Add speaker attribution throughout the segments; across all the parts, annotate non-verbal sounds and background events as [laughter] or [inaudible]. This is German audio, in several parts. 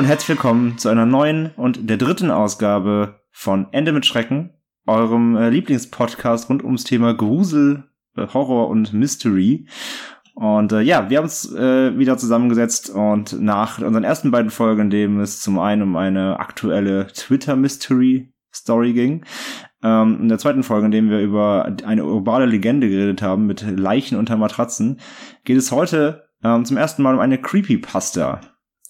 Speaker 1: Und herzlich willkommen zu einer neuen und der dritten Ausgabe von Ende mit Schrecken, eurem äh, Lieblingspodcast rund ums Thema Grusel, äh, Horror und Mystery. Und äh, ja, wir haben uns äh, wieder zusammengesetzt und nach unseren ersten beiden Folgen, in dem es zum einen um eine aktuelle Twitter-Mystery-Story ging, ähm, in der zweiten Folge, in dem wir über eine urbane Legende geredet haben mit Leichen unter Matratzen, geht es heute ähm, zum ersten Mal um eine Creepypasta.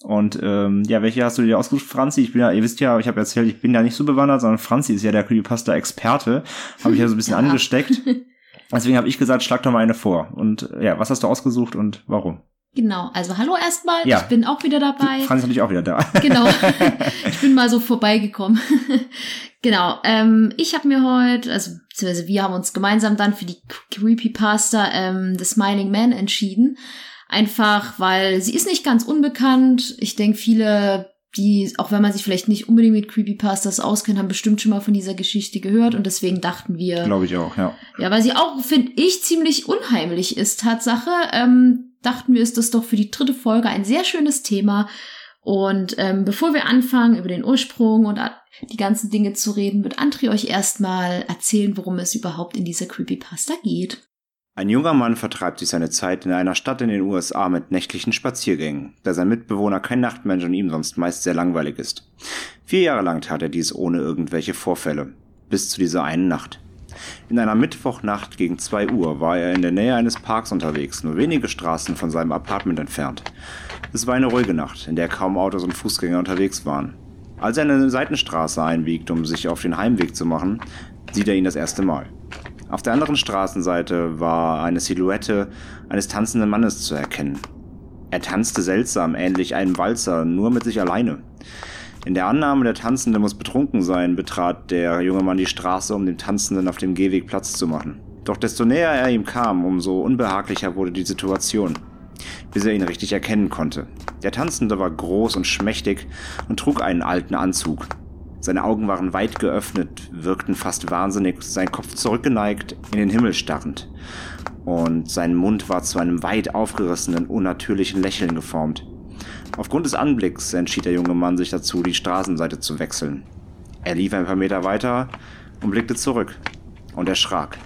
Speaker 1: Und ähm, ja, welche hast du dir ausgesucht, Franzi? Ich bin ja, ihr wisst ja, ich habe erzählt, ich bin ja nicht so bewandert, sondern Franzi ist ja der Creepypasta-Experte. Habe ich ja so ein bisschen [laughs] ja. angesteckt. [laughs] Deswegen habe ich gesagt, schlag doch mal eine vor. Und ja, was hast du ausgesucht und warum?
Speaker 2: Genau, also hallo erstmal, ja. ich bin auch wieder dabei.
Speaker 1: Franzi ist natürlich auch wieder da. [laughs]
Speaker 2: Genau, ich bin mal so vorbeigekommen. genau, ähm, ich habe mir heute, also beziehungsweise wir haben uns gemeinsam dann für die Creepypasta ähm, The Smiling Man entschieden. Einfach, weil sie ist nicht ganz unbekannt. Ich denke, viele, die, auch wenn man sich vielleicht nicht unbedingt mit Creepypastas auskennt, haben bestimmt schon mal von dieser Geschichte gehört. Und deswegen dachten wir.
Speaker 1: Glaube ich auch, ja.
Speaker 2: Ja, weil sie auch, finde ich, ziemlich unheimlich ist, Tatsache. Ähm, dachten wir, ist das doch für die dritte Folge ein sehr schönes Thema. Und ähm, bevor wir anfangen, über den Ursprung und die ganzen Dinge zu reden, wird André euch erstmal erzählen, worum es überhaupt in dieser Creepypasta geht.
Speaker 3: Ein junger Mann vertreibt sich seine Zeit in einer Stadt in den USA mit nächtlichen Spaziergängen, da sein Mitbewohner kein Nachtmensch und ihm sonst meist sehr langweilig ist. Vier Jahre lang tat er dies ohne irgendwelche Vorfälle, bis zu dieser einen Nacht. In einer Mittwochnacht gegen zwei Uhr war er in der Nähe eines Parks unterwegs, nur wenige Straßen von seinem Apartment entfernt. Es war eine ruhige Nacht, in der kaum Autos und Fußgänger unterwegs waren. Als er in eine Seitenstraße einbiegt, um sich auf den Heimweg zu machen, sieht er ihn das erste Mal. Auf der anderen Straßenseite war eine Silhouette eines tanzenden Mannes zu erkennen. Er tanzte seltsam, ähnlich einem Walzer, nur mit sich alleine. In der Annahme, der Tanzende muss betrunken sein, betrat der junge Mann die Straße, um dem Tanzenden auf dem Gehweg Platz zu machen. Doch desto näher er ihm kam, umso unbehaglicher wurde die Situation, bis er ihn richtig erkennen konnte. Der Tanzende war groß und schmächtig und trug einen alten Anzug. Seine Augen waren weit geöffnet, wirkten fast wahnsinnig, sein Kopf zurückgeneigt, in den Himmel starrend. Und sein Mund war zu einem weit aufgerissenen, unnatürlichen Lächeln geformt. Aufgrund des Anblicks entschied der junge Mann sich dazu, die Straßenseite zu wechseln. Er lief ein paar Meter weiter und blickte zurück und erschrak.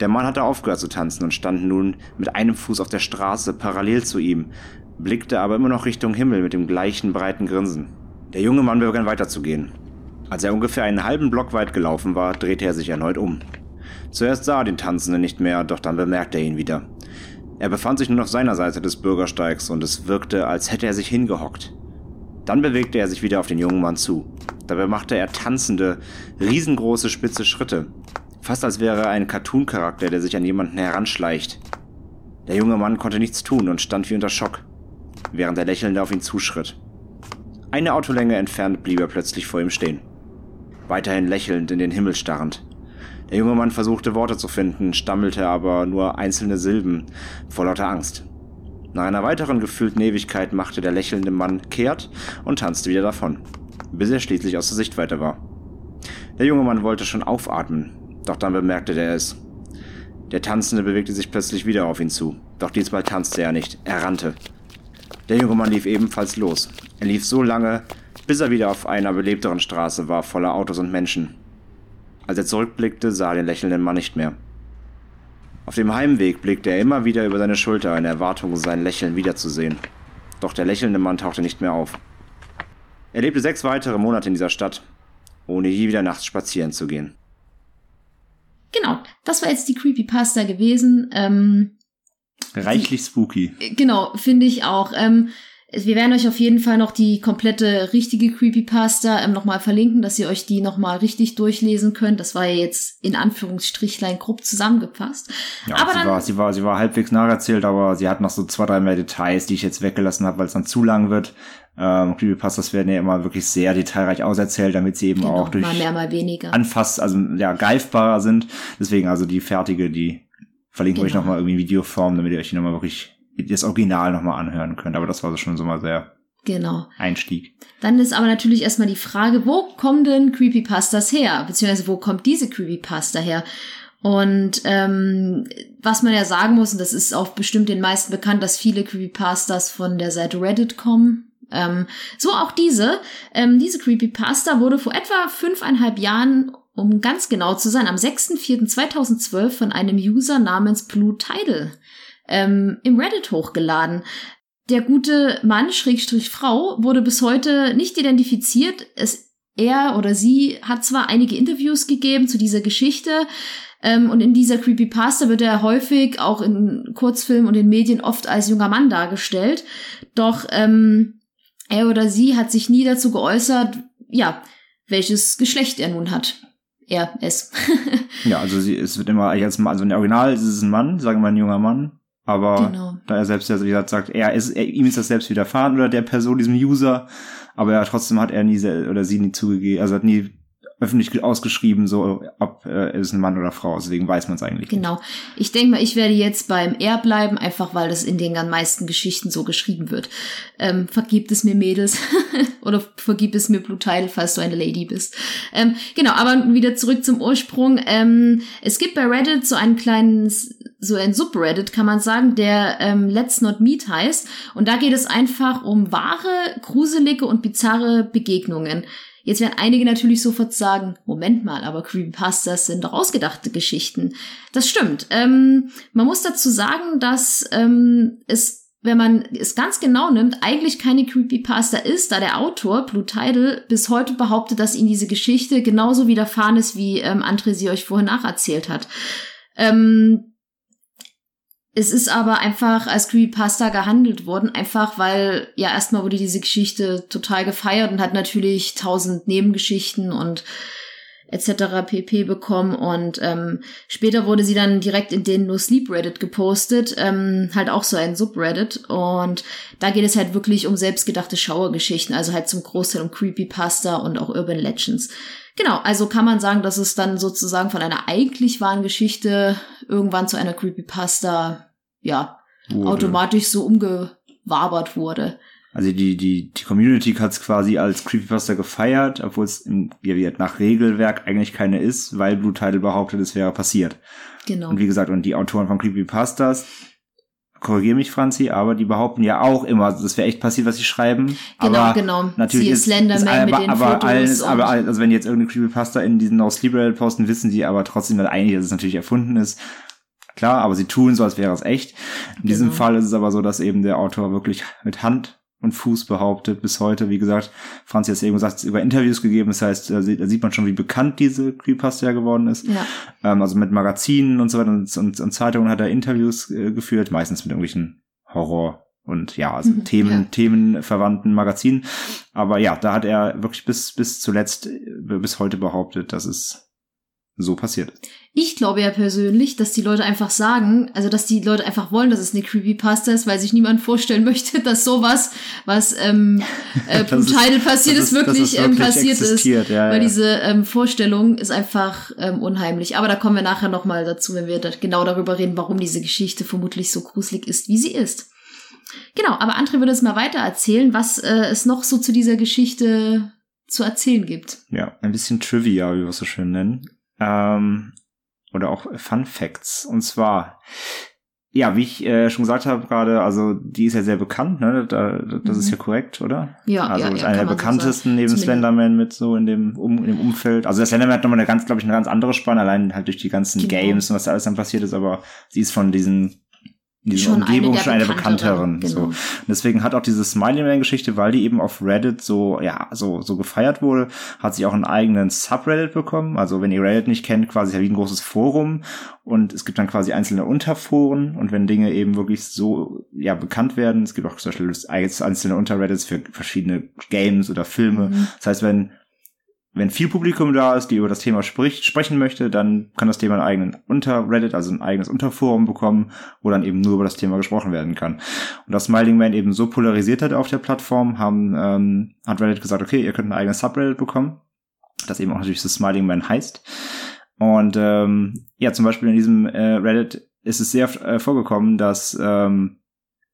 Speaker 3: Der Mann hatte aufgehört zu tanzen und stand nun mit einem Fuß auf der Straße parallel zu ihm, blickte aber immer noch Richtung Himmel mit dem gleichen breiten Grinsen. Der junge Mann begann weiterzugehen. Als er ungefähr einen halben Block weit gelaufen war, drehte er sich erneut um. Zuerst sah er den Tanzenden nicht mehr, doch dann bemerkte er ihn wieder. Er befand sich nur auf seiner Seite des Bürgersteigs und es wirkte, als hätte er sich hingehockt. Dann bewegte er sich wieder auf den jungen Mann zu. Dabei machte er tanzende, riesengroße, spitze Schritte. Fast als wäre er ein Cartoon-Charakter, der sich an jemanden heranschleicht. Der junge Mann konnte nichts tun und stand wie unter Schock, während der Lächelnde auf ihn zuschritt. Eine Autolänge entfernt blieb er plötzlich vor ihm stehen weiterhin lächelnd in den Himmel starrend. Der junge Mann versuchte Worte zu finden, stammelte aber nur einzelne Silben vor lauter Angst. Nach einer weiteren gefühlten Ewigkeit machte der lächelnde Mann kehrt und tanzte wieder davon, bis er schließlich aus der Sichtweite war. Der junge Mann wollte schon aufatmen, doch dann bemerkte er es. Der Tanzende bewegte sich plötzlich wieder auf ihn zu, doch diesmal tanzte er nicht, er rannte. Der junge Mann lief ebenfalls los. Er lief so lange, bis er wieder auf einer belebteren Straße war, voller Autos und Menschen. Als er zurückblickte, sah er den lächelnden Mann nicht mehr. Auf dem Heimweg blickte er immer wieder über seine Schulter in Erwartung, sein Lächeln wiederzusehen. Doch der lächelnde Mann tauchte nicht mehr auf. Er lebte sechs weitere Monate in dieser Stadt, ohne je wieder nachts spazieren zu gehen.
Speaker 2: Genau, das war jetzt die Creepypasta gewesen. Ähm,
Speaker 1: Reichlich spooky.
Speaker 2: Genau, finde ich auch. Ähm, wir werden euch auf jeden Fall noch die komplette richtige Creepypasta ähm, nochmal verlinken, dass ihr euch die nochmal richtig durchlesen könnt. Das war ja jetzt in Anführungsstrichlein grob zusammengefasst.
Speaker 1: Ja, aber sie, dann, war, sie, war, sie war halbwegs nacherzählt, aber sie hat noch so zwei, drei mehr Details, die ich jetzt weggelassen habe, weil es dann zu lang wird. Ähm, Creepypastas werden ja immer wirklich sehr detailreich auserzählt, damit sie eben genau, auch durch
Speaker 2: mal mehr, mal weniger.
Speaker 1: anfass, also ja, greifbarer sind. Deswegen also die fertige, die verlinken genau. wir euch nochmal irgendwie in Videoform, damit ihr euch die nochmal wirklich das Original nochmal anhören könnt. Aber das war schon so mal sehr
Speaker 2: Genau.
Speaker 1: Einstieg.
Speaker 2: Dann ist aber natürlich erstmal die Frage, wo kommen denn Creepypastas her? Beziehungsweise wo kommt diese Creepypasta her? Und ähm, was man ja sagen muss, und das ist auch bestimmt den meisten bekannt, dass viele Creepypastas von der Seite Reddit kommen. Ähm, so auch diese. Ähm, diese Creepypasta wurde vor etwa fünfeinhalb Jahren, um ganz genau zu sein, am 6.4.2012 von einem User namens Blue Tidal ähm, im Reddit hochgeladen. Der gute Mann, Schrägstrich Frau, wurde bis heute nicht identifiziert. Es, er oder sie hat zwar einige Interviews gegeben zu dieser Geschichte, ähm, und in dieser Creepypasta wird er häufig auch in Kurzfilmen und in Medien oft als junger Mann dargestellt. Doch ähm, er oder sie hat sich nie dazu geäußert, ja, welches Geschlecht er nun hat. Er, es. [laughs]
Speaker 3: ja, also sie, es wird immer als also in der Original ist es ein Mann, sagen wir ein junger Mann. Aber genau. da er selbst ja, wie gesagt, sagt, er ist, er, ihm ist das selbst widerfahren oder der Person, diesem User, aber ja, trotzdem hat er nie oder sie nie zugegeben, also hat nie öffentlich ausgeschrieben, so ob äh, ist ein Mann oder Frau. Deswegen weiß man es eigentlich.
Speaker 2: Genau. Nicht. Ich denke mal, ich werde jetzt beim R bleiben, einfach weil das in den meisten Geschichten so geschrieben wird. Ähm, vergibt es mir Mädels [laughs] oder vergib es mir Blue Tidal, falls du eine Lady bist. Ähm, genau, aber wieder zurück zum Ursprung. Ähm, es gibt bei Reddit so einen kleinen so ein Subreddit, kann man sagen, der ähm, Let's Not Meet heißt. Und da geht es einfach um wahre, gruselige und bizarre Begegnungen. Jetzt werden einige natürlich sofort sagen, Moment mal, aber Creepypastas sind doch ausgedachte Geschichten. Das stimmt. Ähm, man muss dazu sagen, dass ähm, es wenn man es ganz genau nimmt, eigentlich keine Creepypasta ist, da der Autor, Blue Tidal, bis heute behauptet, dass ihm diese Geschichte genauso widerfahren ist, wie ähm, André sie euch vorhin nacherzählt hat. Ähm, es ist aber einfach als Creepypasta gehandelt worden, einfach weil ja erstmal wurde diese Geschichte total gefeiert und hat natürlich tausend Nebengeschichten und etc. pp bekommen und ähm, später wurde sie dann direkt in den No Sleep Reddit gepostet, ähm, halt auch so ein Subreddit und da geht es halt wirklich um selbstgedachte Schauergeschichten, also halt zum Großteil um Creepypasta und auch Urban Legends. Genau, also kann man sagen, dass es dann sozusagen von einer eigentlich wahren Geschichte irgendwann zu einer Creepypasta, ja, wurde. automatisch so umgewabert wurde.
Speaker 3: Also die, die, die Community hat es quasi als Creepypasta gefeiert, obwohl es ja, nach Regelwerk eigentlich keine ist, weil Blue Title behauptet, es wäre passiert. Genau. Und wie gesagt, und die Autoren von Creepypastas, korrigiere mich, Franzi, aber die behaupten ja auch immer, das wäre echt passiert, was sie schreiben.
Speaker 2: Genau,
Speaker 3: aber
Speaker 2: genau.
Speaker 3: Natürlich
Speaker 2: Sie
Speaker 3: ist,
Speaker 2: Slenderman
Speaker 3: ist, aber,
Speaker 2: mit den
Speaker 3: aber
Speaker 2: Fotos
Speaker 3: alles, aber also wenn jetzt irgendeine Creepypasta in diesen Sleep Reddit posten, wissen sie aber trotzdem dass eigentlich, dass es natürlich erfunden ist. Klar, aber sie tun so, als wäre es echt. In diesem
Speaker 2: Genau.
Speaker 3: Fall ist es aber so, dass eben der Autor wirklich mit Hand und Fuß behauptet bis heute. Wie gesagt, Franzi hat es eben gesagt, es über Interviews gegeben. Das heißt, da sieht, da sieht man schon, wie bekannt diese Creepypasta ja geworden ist.
Speaker 2: Ja,
Speaker 3: Ähm, also mit Magazinen und so weiter und, und, und Zeitungen hat er Interviews äh, geführt, meistens mit irgendwelchen Horror und ja, also
Speaker 2: Mhm,
Speaker 3: Themen,
Speaker 2: ja.
Speaker 3: themenverwandten Magazinen. Aber ja, da hat er wirklich bis, bis zuletzt, äh, bis heute behauptet, dass es so passiert ist.
Speaker 2: Ich glaube ja persönlich, dass die Leute einfach sagen, also dass die Leute einfach wollen, dass es eine Creepypasta ist, weil sich niemand vorstellen [laughs] möchte, dass sowas, was ähm, [laughs] äh,
Speaker 3: ist-
Speaker 2: Brutal passiert ist,
Speaker 3: dass
Speaker 2: wirklich,
Speaker 3: es
Speaker 2: ähm,
Speaker 3: wirklich
Speaker 2: passiert ist.
Speaker 3: Ja,
Speaker 2: Weil
Speaker 3: ja.
Speaker 2: diese ähm, Vorstellung ist einfach ähm, unheimlich. Aber da kommen wir nachher nochmal dazu, wenn wir da genau darüber reden, warum diese Geschichte vermutlich so gruselig ist, wie sie ist. Genau, aber André würde es mal weiter erzählen, was äh, es noch so zu dieser Geschichte zu erzählen gibt.
Speaker 3: Ja, ein bisschen Trivia, wie wir es so schön nennen. Ähm, oder auch Fun Facts. Und zwar, ja, wie ich äh, schon gesagt habe gerade, also die ist ja sehr bekannt, ne? Da, das ist
Speaker 2: Mhm.
Speaker 3: ja korrekt, oder?
Speaker 2: Ja,
Speaker 3: also
Speaker 2: ja,
Speaker 3: ist
Speaker 2: ja,
Speaker 3: einer der
Speaker 2: kann man so
Speaker 3: bekanntesten neben. Slenderman mit so in dem, um, in dem Umfeld. Also der Slenderman hat nochmal eine ganz, glaube ich, eine ganz andere Spanne, allein halt durch die ganzen
Speaker 2: Genau.
Speaker 3: Games und was da alles dann passiert ist, aber sie ist von diesen in dieser
Speaker 2: Schon eine
Speaker 3: Umgebung
Speaker 2: der
Speaker 3: schon eine
Speaker 2: bekannteren,
Speaker 3: bekannteren.
Speaker 2: genau.
Speaker 3: So. Und deswegen hat auch diese Smiley Man Geschichte, weil die eben auf Reddit so, ja, so, so gefeiert wurde, hat sie auch einen eigenen Subreddit bekommen. Also wenn ihr Reddit nicht kennt, quasi wie ein großes Forum. Und es gibt dann quasi einzelne Unterforen. Und wenn Dinge eben wirklich so, ja, bekannt werden, es gibt auch zum Beispiel einzelne Unterreddits für verschiedene Games oder Filme.
Speaker 2: Mhm.
Speaker 3: Das heißt, wenn wenn viel Publikum da ist, die über das Thema spricht, sprechen möchte, dann kann das Thema einen eigenen Unterreddit, also ein eigenes Unterforum bekommen, wo dann eben nur über das Thema gesprochen werden kann. Und das Smiling Man eben so polarisiert hat auf der Plattform, haben, ähm, hat Reddit gesagt, okay, ihr könnt ein eigenes Subreddit bekommen, das eben auch natürlich das Smiling Man heißt. Und ähm, ja, zum Beispiel in diesem äh, Reddit ist es sehr äh, vorgekommen, dass ähm,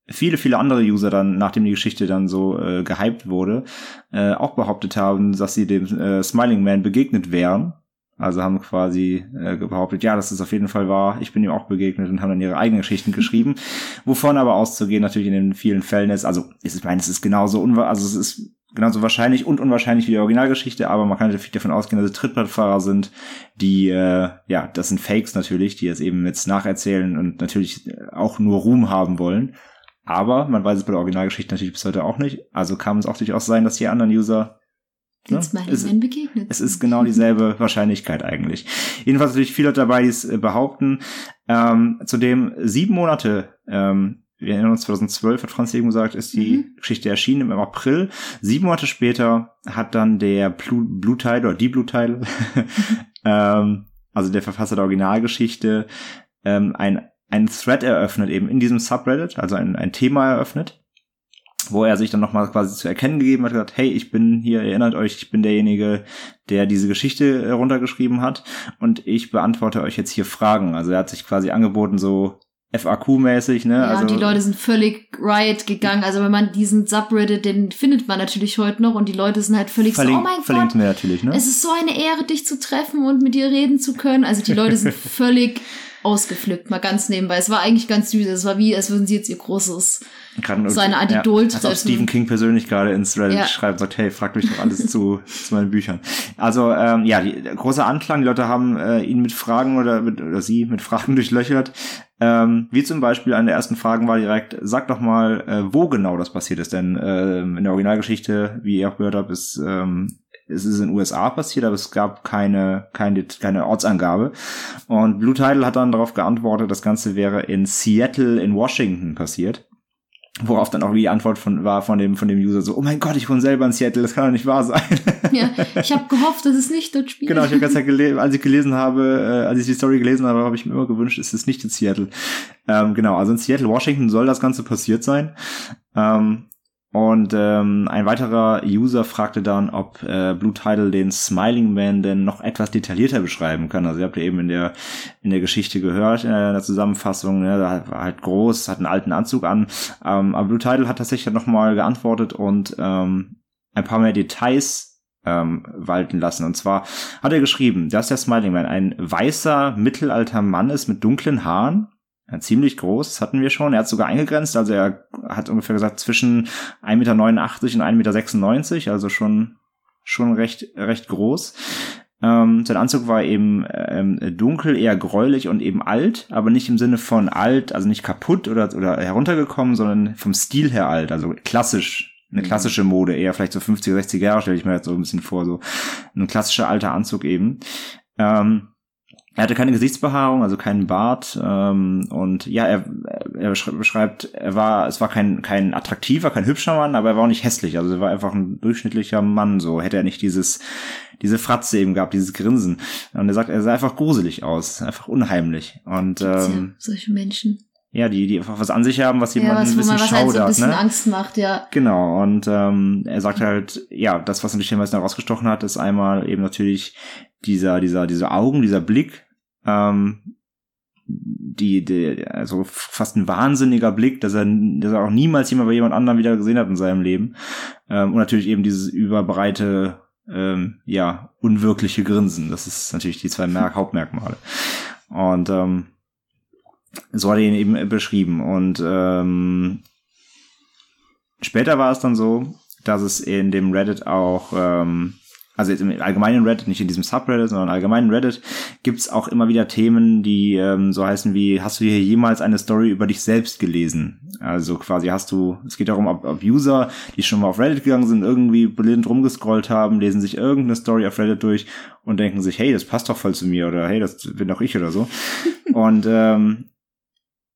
Speaker 3: viele, viele andere User dann, nachdem die Geschichte dann so äh, gehypt wurde, äh, auch behauptet haben, dass sie dem äh, Smiling Man begegnet wären. Also haben quasi äh, behauptet, ja, das ist auf jeden Fall wahr. Ich bin ihm auch begegnet und haben dann ihre eigenen Geschichten [laughs] geschrieben. Wovon aber auszugehen natürlich in den vielen Fällen ist, also ich meine, es ist genauso unwahr, also es ist genauso wahrscheinlich und unwahrscheinlich wie die Originalgeschichte, aber man kann natürlich davon ausgehen, dass es Trittbrettfahrer sind, die, äh, ja, das sind Fakes natürlich, die jetzt eben jetzt nacherzählen und natürlich auch nur Ruhm haben wollen. Aber man weiß es bei der Originalgeschichte natürlich bis heute auch nicht. Also kann es auch durchaus sein, dass die anderen User
Speaker 2: Ne? Es, begegnet.
Speaker 3: es ist genau dieselbe [laughs] Wahrscheinlichkeit eigentlich. Jedenfalls natürlich viele dabei, die es äh, behaupten. Ähm, zudem sieben Monate ähm, wir erinnern uns, 2012 hat Franz eben gesagt, ist die mhm. Geschichte erschienen im April. Sieben Monate später hat dann der Blue, Blue Tide oder die Blue Tide, [laughs] ähm, also der Verfasser der Originalgeschichte, ähm, ein, ein Thread eröffnet, eben in diesem Subreddit, also ein, ein Thema eröffnet, wo er sich dann nochmal quasi zu erkennen gegeben hat, gesagt, hey, ich bin hier, erinnert euch, ich bin derjenige, der diese Geschichte runtergeschrieben hat und ich beantworte euch jetzt hier Fragen. Also er hat sich quasi angeboten, so FAQ-mäßig, ne?
Speaker 2: Ja,
Speaker 3: also,
Speaker 2: und die Leute sind völlig riot gegangen. Also wenn man diesen Subreddit, den findet man natürlich heute noch und die Leute sind halt völlig
Speaker 3: verlink,
Speaker 2: so, oh mein
Speaker 3: verlinkt
Speaker 2: Gott,
Speaker 3: mir natürlich, ne?
Speaker 2: es ist so eine Ehre, dich zu treffen und mit dir reden zu können. Also die Leute sind [laughs] völlig ausgeflippt, mal ganz nebenbei. Es war eigentlich ganz süß. Es war wie, als würden sie jetzt ihr großes,
Speaker 3: Gerade,
Speaker 2: so eine Art Idol
Speaker 3: ja,
Speaker 2: treffen.
Speaker 3: Als Stephen King persönlich gerade ins Reddit
Speaker 2: Ja.
Speaker 3: schreibt, sagt, hey, fragt mich doch alles zu, [laughs] zu meinen Büchern. Also, ähm, ja, die, große Anklang, die Leute haben äh, ihn mit Fragen oder, mit, oder sie mit Fragen [laughs] durchlöchert. Ähm, wie zum Beispiel eine der ersten Fragen war direkt, sag doch mal, äh, wo genau das passiert ist. Denn ähm, in der Originalgeschichte, wie ihr auch gehört habt, ist ähm, es ist in den USA passiert, aber es gab keine, keine, keine Ortsangabe. Und Blue Tidal hat dann darauf geantwortet, das Ganze wäre in Seattle in Washington passiert. Worauf dann auch die Antwort von, war von dem, von dem User so, oh mein Gott, ich wohne selber in Seattle, das kann doch nicht wahr sein. [laughs]
Speaker 2: Ja, ich habe gehofft, dass es nicht dort spielt.
Speaker 3: genau, ich habe ganz gelesen, als ich gelesen habe, äh, als ich die Story gelesen habe, habe ich mir immer gewünscht, es ist nicht in Seattle. Ähm, genau, also in Seattle, Washington soll das Ganze passiert sein. Ähm, und ähm, ein weiterer User fragte dann, ob äh, Blue Tidal den Smiling Man denn noch etwas detaillierter beschreiben kann. Also ihr habt ja eben in der in der Geschichte gehört, äh, in der Zusammenfassung, ne, da war halt groß, hat einen alten Anzug an. Ähm, aber Blue Tidal hat tatsächlich noch mal geantwortet und ähm, ein paar mehr Details ähm, walten lassen. Und zwar hat er geschrieben, dass der Smiling Man ein weißer, mittelalter Mann ist mit dunklen Haaren, ja, ziemlich groß, das hatten wir schon. Er hat sogar eingegrenzt, also er hat ungefähr gesagt zwischen 1,89 Meter und 1,96 Meter, also schon, schon recht, recht groß. Ähm, sein Anzug war eben ähm, dunkel, eher gräulich und eben alt, aber nicht im Sinne von alt, also nicht kaputt oder, oder heruntergekommen, sondern vom Stil her alt, also klassisch. Eine klassische Mode, eher vielleicht so 50, 60 Jahre, stelle ich mir jetzt so ein bisschen vor, so ein klassischer alter Anzug eben. Ähm, er hatte keine Gesichtsbehaarung, also keinen Bart. Ähm, und ja, er, er beschreibt, er war, es war kein, kein attraktiver, kein hübscher Mann, aber er war auch nicht hässlich. Also er war einfach ein durchschnittlicher Mann. So hätte er nicht dieses, diese Fratze eben gehabt, dieses Grinsen. Und er sagt, er sah einfach gruselig aus, einfach unheimlich. Und ähm,
Speaker 2: ja, solche Menschen.
Speaker 3: ja, die, die einfach was an sich haben, was
Speaker 2: Ja,
Speaker 3: jemanden
Speaker 2: was,
Speaker 3: ein bisschen
Speaker 2: was halt so ein
Speaker 3: schaudert.
Speaker 2: bisschen
Speaker 3: ne?
Speaker 2: Angst macht, ja.
Speaker 3: Genau, und ähm, er sagt halt, ja, das, was natürlich den meisten herausgestochen hat, ist einmal eben natürlich dieser, dieser, diese Augen, dieser Blick, ähm, die, die, also fast ein wahnsinniger Blick, dass er, dass er auch niemals jemand bei jemand anderem wieder gesehen hat in seinem Leben. Ähm, und natürlich eben dieses überbreite, ähm, ja, unwirkliche Grinsen. Das ist natürlich die zwei Merk [laughs] Hauptmerkmale. Und ähm, so hat er ihn eben beschrieben. Und ähm, später war es dann so, dass es in dem Reddit auch, ähm, also jetzt im allgemeinen Reddit, nicht in diesem Subreddit, sondern im allgemeinen Reddit, gibt's auch immer wieder Themen, die ähm, so heißen wie, hast du hier jemals eine Story über dich selbst gelesen? Also quasi hast du, es geht darum, ob, ob User, die schon mal auf Reddit gegangen sind, irgendwie blind rumgescrollt haben, lesen sich irgendeine Story auf Reddit durch und denken sich, hey, das passt doch voll zu mir oder hey, das bin doch ich oder so. [laughs] und ähm,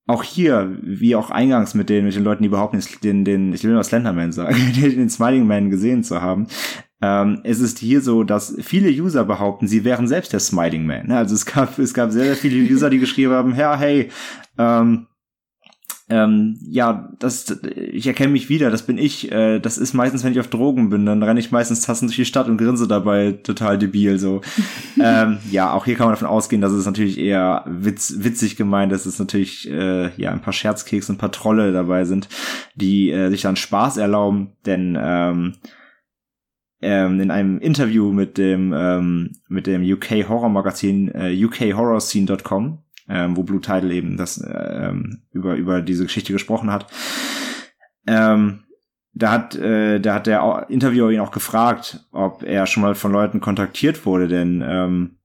Speaker 3: auch hier, wie auch eingangs mit den, mit den Leuten, die behaupten, den, den, ich will mal Slenderman sagen, [laughs] den Smiling Man gesehen zu haben, ähm, es ist hier so, dass viele User behaupten, sie wären selbst der Smiling Man. ne? Also es gab, es gab sehr, sehr viele User, die geschrieben haben, ja, hey, ähm, ähm, ja, das, ich erkenne mich wieder, das bin ich. Äh, das ist meistens, wenn ich auf Drogen bin, dann renne ich meistens Tassen durch die Stadt und grinse dabei total debil. So, [laughs] ähm, ja, auch hier kann man davon ausgehen, dass es natürlich eher witz, witzig gemeint ist, dass es natürlich äh, ja ein paar Scherzkeks und ein paar Trolle dabei sind, die äh, sich dann Spaß erlauben, denn ähm, ähm, in einem Interview mit dem ähm, mit dem UK Horror Magazin äh, ukhorrorscene.com, ähm, wo Blue Tidal eben das ähm, über über diese Geschichte gesprochen hat. Ähm, da hat äh, da hat der Interviewer ihn auch gefragt, ob er schon mal von Leuten kontaktiert wurde, denn ähm,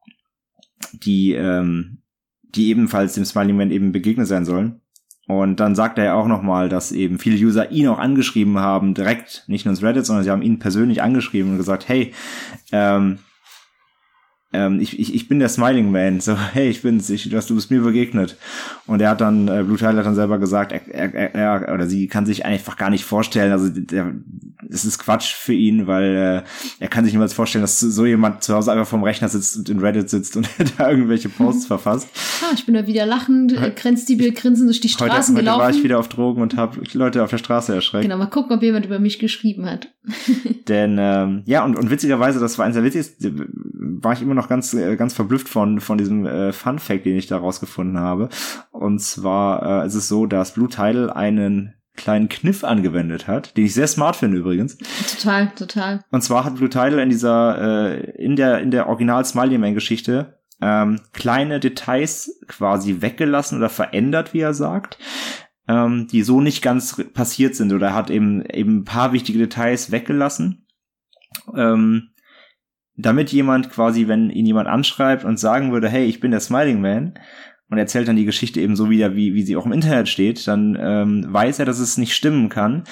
Speaker 3: die ähm, die ebenfalls dem Smiling Man eben begegnet sein sollen. Und dann sagt er ja auch nochmal, dass eben viele User ihn auch angeschrieben haben, direkt, nicht nur ins Reddit, sondern sie haben ihn persönlich angeschrieben und gesagt, hey, ähm, ähm, ich, ich, ich bin der Smiling Man. So, [laughs] hey, ich bin's, ich, du, du bist mir begegnet. Und er hat dann, äh, Blue Tyler hat dann selber gesagt, er, er, er, oder sie kann sich einfach gar nicht vorstellen, also der, das ist Quatsch für ihn, weil äh, er kann sich niemals vorstellen, dass so jemand zu Hause einfach vom Rechner sitzt und in Reddit sitzt und [laughs] da irgendwelche Posts verfasst.
Speaker 2: Ah, ich bin da wieder lachend, äh, grenzdiebel grinsend durch die Straßen
Speaker 3: heute,
Speaker 2: gelaufen.
Speaker 3: Heute war ich wieder auf Drogen und habe Leute auf der Straße erschreckt.
Speaker 2: Genau, mal gucken, ob jemand über mich geschrieben hat. [laughs]
Speaker 3: Denn ähm, ja, und, und witzigerweise, das war eins der witzigsten, war ich immer noch ganz, äh, ganz verblüfft von, von diesem äh, Fun Fact, den ich da rausgefunden habe. Und zwar äh, ist es so, dass Blue Tidal einen kleinen Kniff angewendet hat, den ich sehr smart finde übrigens.
Speaker 2: Total, total.
Speaker 3: Und zwar hat Blue Tidal in dieser, äh, in der, in der Original Smiley Man Geschichte ähm, kleine Details quasi weggelassen oder verändert, wie er sagt, ähm, die so nicht ganz passiert sind oder hat eben eben ein paar wichtige Details weggelassen. Ähm, damit jemand quasi, wenn ihn jemand anschreibt und sagen würde, hey, ich bin der Smiling Man und erzählt dann die Geschichte eben so wieder, wie, wie sie auch im Internet steht, dann ähm, weiß er, dass es nicht stimmen kann.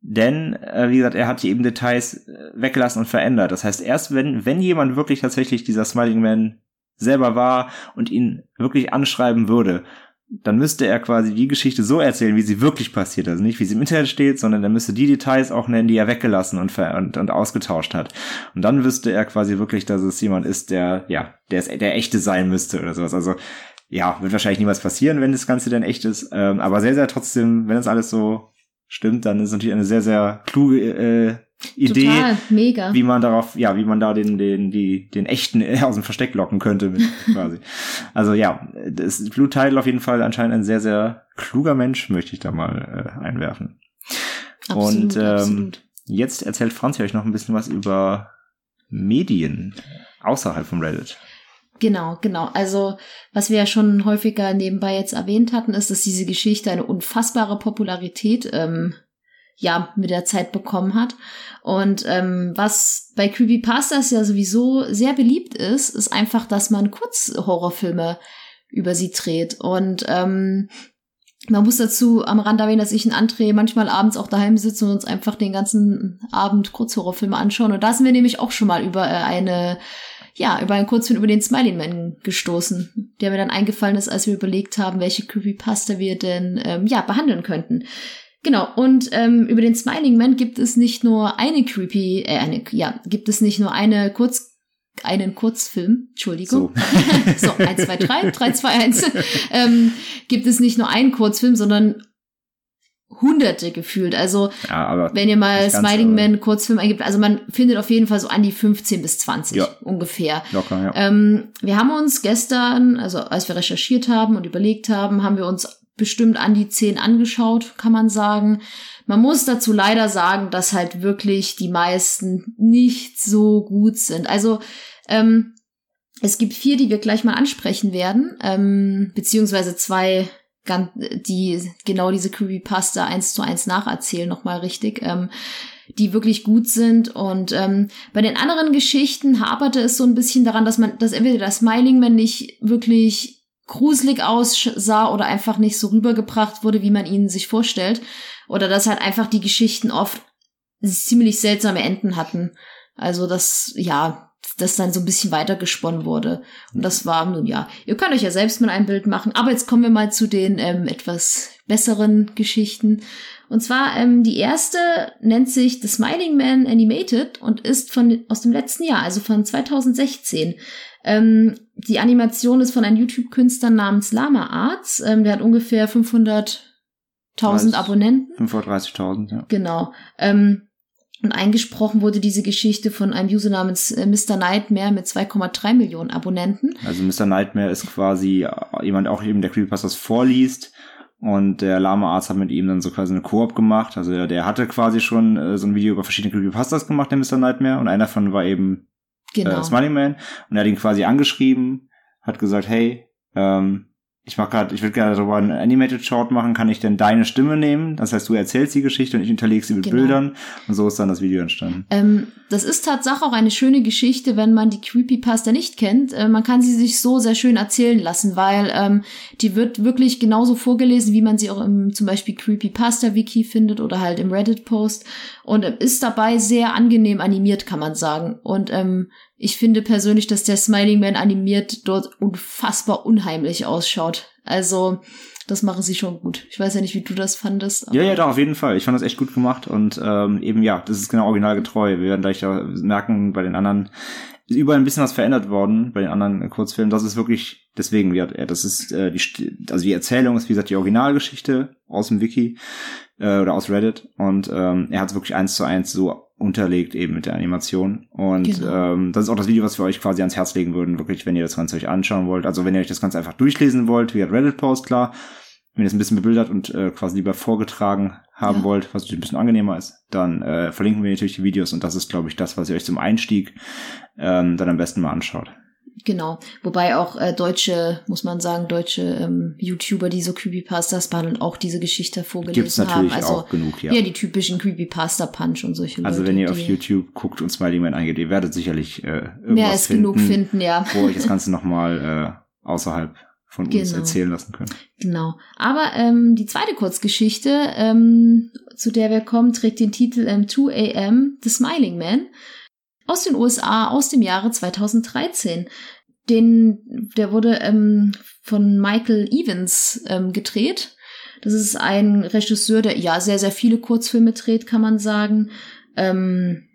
Speaker 3: Denn, äh, wie gesagt, er hat eben Details äh, weggelassen und verändert. Das heißt, erst wenn, wenn jemand wirklich tatsächlich dieser Smiling Man selber war und ihn wirklich anschreiben würde, dann müsste er quasi die Geschichte so erzählen, wie sie wirklich passiert. Also nicht, wie sie im Internet steht, sondern er müsste die Details auch nennen, die er weggelassen und, und, und ausgetauscht hat. Und dann wüsste er quasi wirklich, dass es jemand ist, der, ja, der, ist, der echte sein müsste oder sowas. Also, ja, wird wahrscheinlich niemals passieren, wenn das Ganze denn echt ist. Ähm, aber sehr, sehr trotzdem, wenn das alles so stimmt, dann ist natürlich eine sehr, sehr kluge äh, Idee,
Speaker 2: Total, mega.
Speaker 3: wie man darauf, ja, wie man da den, den, die, den echten [laughs] aus dem Versteck locken könnte, mit, [laughs] quasi. Also ja, das Blue Title auf jeden Fall anscheinend ein sehr, sehr kluger Mensch, möchte ich da mal äh, einwerfen.
Speaker 2: Absolut,
Speaker 3: Und ähm,
Speaker 2: absolut.
Speaker 3: jetzt erzählt Franzi euch noch ein bisschen was über Medien außerhalb vom Reddit.
Speaker 2: Genau, genau. Also, was wir ja schon häufiger nebenbei jetzt erwähnt hatten, ist, dass diese Geschichte eine unfassbare Popularität ähm, ja mit der Zeit bekommen hat. Und ähm, was bei Creepypastas ja sowieso sehr beliebt ist, ist einfach, dass man Kurzhorrorfilme über sie dreht. Und ähm, man muss dazu am Rand erwähnen, dass ich und André manchmal abends auch daheim sitzen und uns einfach den ganzen Abend Kurzhorrorfilme anschauen. Und da sind wir nämlich auch schon mal über äh, eine ja, über einen Kurzfilm über den Smiling Man gestoßen, der mir dann eingefallen ist, als wir überlegt haben, welche Creepypasta wir denn ähm, ja behandeln könnten. Genau, und ähm, über den Smiling Man gibt es nicht nur eine Creepy, äh, eine, ja, gibt es nicht nur eine Kurz einen Kurzfilm, Entschuldigung. So, [laughs] so 1, 2, 3, 3, 2, 1. ähm, gibt es nicht nur einen Kurzfilm, sondern hunderte gefühlt. Also,
Speaker 3: Ja,
Speaker 2: wenn ihr mal Smiling Man Kurzfilm eingibt, also man findet auf jeden Fall so an die 15 bis 20
Speaker 3: Ja.
Speaker 2: ungefähr.
Speaker 3: locker, ja.
Speaker 2: Ähm, wir haben uns gestern, also als wir recherchiert haben und überlegt haben, haben wir uns bestimmt an die 10 angeschaut, kann man sagen. Man muss dazu leider sagen, dass halt wirklich die meisten nicht so gut sind. Also ähm, es gibt vier, die wir gleich mal ansprechen werden, ähm, beziehungsweise zwei, die genau diese Creepypasta eins zu eins nacherzählen, nochmal richtig. Ähm, die wirklich gut sind. Und ähm, bei den anderen Geschichten haperte es so ein bisschen daran, dass man, dass entweder das Smiling Man nicht wirklich gruselig aussah oder einfach nicht so rübergebracht wurde, wie man ihn sich vorstellt. Oder dass halt einfach die Geschichten oft ziemlich seltsame Enden hatten. Also das, ja, das dann so ein bisschen weitergesponnen wurde. Und das war nun ja, ihr könnt euch ja selbst mal ein Bild machen. Aber jetzt kommen wir mal zu den ähm, etwas besseren Geschichten. Und zwar ähm, die erste nennt sich The Smiling Man Animated und ist von aus dem letzten Jahr, also von 2016. Ähm, die Animation ist von einem YouTube-Künstler namens Lama Arts. Ähm, der hat ungefähr 500.000
Speaker 3: 30.
Speaker 2: Abonnenten.
Speaker 3: 530.000, ja.
Speaker 2: Genau. Ähm, und eingesprochen wurde diese Geschichte von einem User namens äh, Mr. Nightmare mit 2,3 Millionen Abonnenten.
Speaker 3: Also Mr. Nightmare ist quasi äh, jemand auch eben, der Creepypastas vorliest Und der Lama-Arzt hat mit ihm dann so quasi eine Koop gemacht. Also der, der hatte quasi schon äh, so ein Video über verschiedene Creepypastas gemacht, der Mr. Nightmare. Und einer davon war eben
Speaker 2: Genau.
Speaker 3: äh, Smiling Man. Und er hat ihn quasi angeschrieben, hat gesagt, hey, ähm, ich mach grad, ich würde gerne darüber einen Animated Short machen, kann ich denn deine Stimme nehmen? Das heißt, du erzählst die Geschichte und ich unterlege sie mit
Speaker 2: Genau.
Speaker 3: Bildern. Und so ist dann das Video entstanden.
Speaker 2: Ähm, das ist Tatsache auch eine schöne Geschichte, wenn man die Creepypasta nicht kennt. Äh, man kann sie sich so sehr schön erzählen lassen, weil ähm, die wird wirklich genauso vorgelesen, wie man sie auch im zum Beispiel Creepypasta-Wiki findet oder halt im Reddit-Post. Und ähm, ist dabei sehr angenehm animiert, kann man sagen. Und ähm, ich finde persönlich, dass der Smiling Man animiert dort unfassbar unheimlich ausschaut. Also, das machen sie schon gut. Ich weiß ja nicht, wie du das fandest.
Speaker 3: Ja, ja, doch, auf jeden Fall. Ich fand das echt gut gemacht und ähm, eben ja, das ist genau originalgetreu. Wir werden gleich da merken, bei den anderen ist überall ein bisschen was verändert worden, bei den anderen Kurzfilmen. Das ist wirklich, deswegen, ja, das ist äh, die, also die Erzählung ist, wie gesagt, die Originalgeschichte aus dem Wiki äh, oder aus Reddit und ähm, er hat es wirklich eins zu eins so unterlegt eben mit der Animation und
Speaker 2: Genau.
Speaker 3: ähm, das ist auch das Video, was wir euch quasi ans Herz legen würden, wirklich, wenn ihr das Ganze euch anschauen wollt. Also wenn ihr euch das Ganze einfach durchlesen wollt, wie Reddit-Post, klar, wenn ihr es ein bisschen bebildert und äh, quasi lieber vorgetragen haben
Speaker 2: Ja.
Speaker 3: wollt, was natürlich ein bisschen angenehmer ist, dann äh, verlinken wir natürlich die Videos und das ist, glaube ich, das, was ihr euch zum Einstieg ähm, dann am besten mal anschaut.
Speaker 2: Genau. Wobei auch äh, deutsche, muss man sagen, deutsche ähm, YouTuber, die so Creepypastas behandeln, auch diese Geschichte vorgelesen
Speaker 3: Gibt's natürlich
Speaker 2: haben. Also
Speaker 3: auch genug, ja.
Speaker 2: ja. die typischen Creepypasta-Punch und solche
Speaker 3: also
Speaker 2: Leute.
Speaker 3: wenn ihr auf YouTube guckt und Smiley Man eingeht, ihr werdet sicherlich äh, irgendwas
Speaker 2: mehr als
Speaker 3: finden,
Speaker 2: genug finden, ja.
Speaker 3: wo euch das Ganze [laughs] nochmal äh, außerhalb von uns
Speaker 2: Genau.
Speaker 3: erzählen lassen könnt.
Speaker 2: Genau. Aber ähm, die zweite Kurzgeschichte, ähm, zu der wir kommen, trägt den Titel ähm, 2 AM, The Smiling Man, aus den USA aus dem Jahre 2013. Den, der wurde ähm, von Michael Evans ähm, gedreht. Das ist ein Regisseur, der ja sehr, sehr viele Kurzfilme dreht, kann man sagen. Ähm,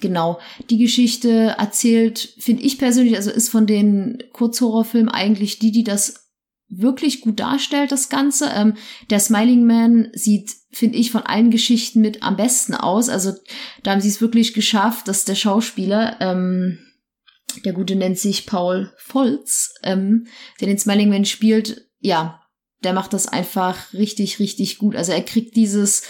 Speaker 2: genau. Die Geschichte erzählt, finde ich persönlich, also ist von den Kurzhorrorfilmen eigentlich die, die das wirklich gut darstellt, das Ganze. Ähm, der Smiling Man sieht, finde ich, von allen Geschichten mit am besten aus. Also da haben sie es wirklich geschafft, dass der Schauspieler, ähm, der Gute nennt sich Paul Volz, ähm, der den Smiling Man spielt, ja, der macht das einfach richtig, richtig gut. Also er kriegt dieses,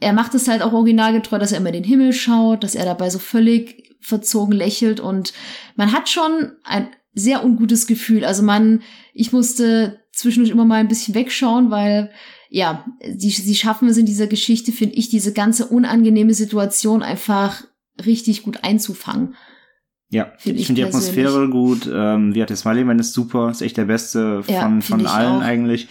Speaker 2: er macht es halt auch originalgetreu, dass er immer den Himmel schaut, dass er dabei so völlig verzogen lächelt und man hat schon ein sehr ungutes Gefühl. Also man, ich musste zwischendurch immer mal ein bisschen wegschauen, weil ja, sie, sie schaffen es in dieser Geschichte, finde ich, diese ganze unangenehme Situation einfach richtig gut einzufangen.
Speaker 3: Ja,
Speaker 2: Find
Speaker 3: ich
Speaker 2: ich
Speaker 3: finde die. Atmosphäre gut. Ähm, wie hat der Smiley Man ist super, ist echt der beste
Speaker 2: Ja,
Speaker 3: von,
Speaker 2: find
Speaker 3: von allen
Speaker 2: auch.
Speaker 3: eigentlich.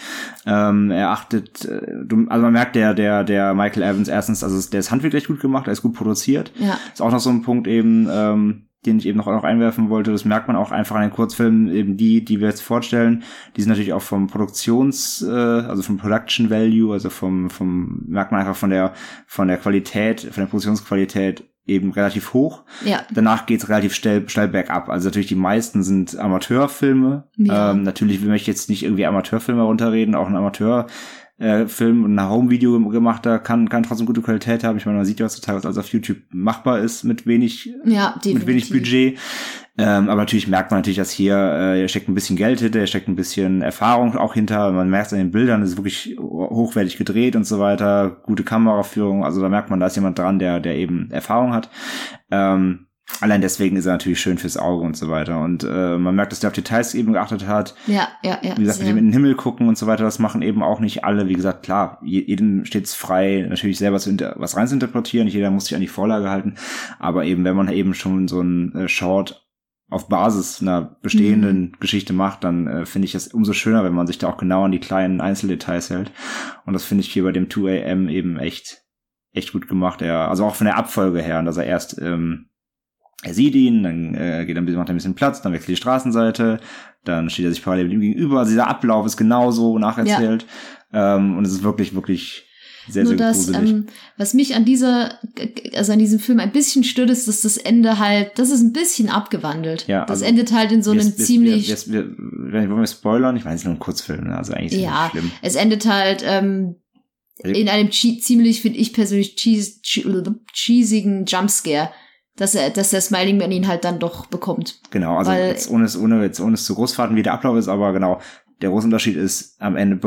Speaker 3: Ähm, er achtet, äh, du, also man merkt, der, der, der Michael Evans erstens, also der ist handwerklich gut gemacht, er ist gut produziert.
Speaker 2: Ja,
Speaker 3: Ist auch noch so ein Punkt eben, ähm, den ich eben noch, noch einwerfen wollte. Das merkt man auch einfach an den Kurzfilmen, eben die, die wir jetzt vorstellen. Die sind natürlich auch vom Produktions, äh, also vom Production Value, also vom, vom, merkt man einfach von der, von der Qualität, von der Produktionsqualität eben relativ hoch.
Speaker 2: ja,
Speaker 3: Danach geht's relativ steil, steil bergab. Also natürlich die meisten sind Amateurfilme.
Speaker 2: Ja.
Speaker 3: Ähm, natürlich möchte ich jetzt nicht irgendwie Amateurfilme runterreden. Auch ein Amateur äh, Film und ein Home-Video gemachter kann, kann trotzdem gute Qualität haben. Ich meine, man sieht ja heutzutage, was alles auf YouTube machbar ist mit wenig,
Speaker 2: ja, definitiv.
Speaker 3: mit wenig Budget. Ähm, aber natürlich merkt man natürlich, dass hier äh, hier steckt ein bisschen Geld hinter, hier steckt ein bisschen Erfahrung auch hinter. Man merkt es an den Bildern, es ist wirklich hochwertig gedreht und so weiter, gute Kameraführung. Also da merkt man, da ist jemand dran, der, der eben Erfahrung hat. Ähm, allein deswegen ist er natürlich schön fürs Auge und so weiter. Und äh, man merkt, dass der auf Details eben geachtet hat.
Speaker 2: Ja, ja, ja.
Speaker 3: Wie gesagt, mit dem in den Himmel gucken und so weiter, das machen eben auch nicht alle. Wie gesagt, klar, je- jedem steht's frei, natürlich selber zu was reinzuinterpretieren. Nicht jeder muss sich an die Vorlage halten. Aber eben, wenn man eben schon so ein äh, Short auf Basis einer bestehenden
Speaker 2: Mhm.
Speaker 3: Geschichte macht, dann äh, finde ich es umso schöner, wenn man sich da auch genau an die kleinen Einzeldetails hält. Und das finde ich hier bei dem 2AM eben echt, echt gut gemacht. Er, also auch von der Abfolge her, dass er erst ähm, er sieht ihn, dann äh, geht er ein bisschen, macht er ein bisschen Platz, dann wechselt die Straßenseite, dann steht er sich parallel mit ihm gegenüber. Also dieser Ablauf ist genauso nacherzählt. Ähm, und es ist wirklich, wirklich sehr,
Speaker 2: Nur
Speaker 3: sehr
Speaker 2: das, ähm, was mich an dieser, also an diesem Film ein bisschen stört, ist, dass das Ende halt, das ist ein bisschen abgewandelt.
Speaker 3: Ja,
Speaker 2: das
Speaker 3: also
Speaker 2: endet halt in so einem
Speaker 3: wir-
Speaker 2: ziemlich,
Speaker 3: Wir, wir, wir, wollen wir spoilern? Ich weiß, es ist nur ein Kurzfilm, ne? also eigentlich ist es
Speaker 2: Ja.
Speaker 3: nicht schlimm.
Speaker 2: es endet halt ähm,
Speaker 3: Also-
Speaker 2: in einem ziemlich, finde ich persönlich, cheesigen Jumpscare, dass er, dass der Smiling Man ihn halt dann doch bekommt.
Speaker 3: Genau, also
Speaker 2: Weil-
Speaker 3: jetzt ohne es, ohne, jetzt ohne es zu groß fahren, wie der Ablauf ist, aber genau, der große Unterschied ist, am Ende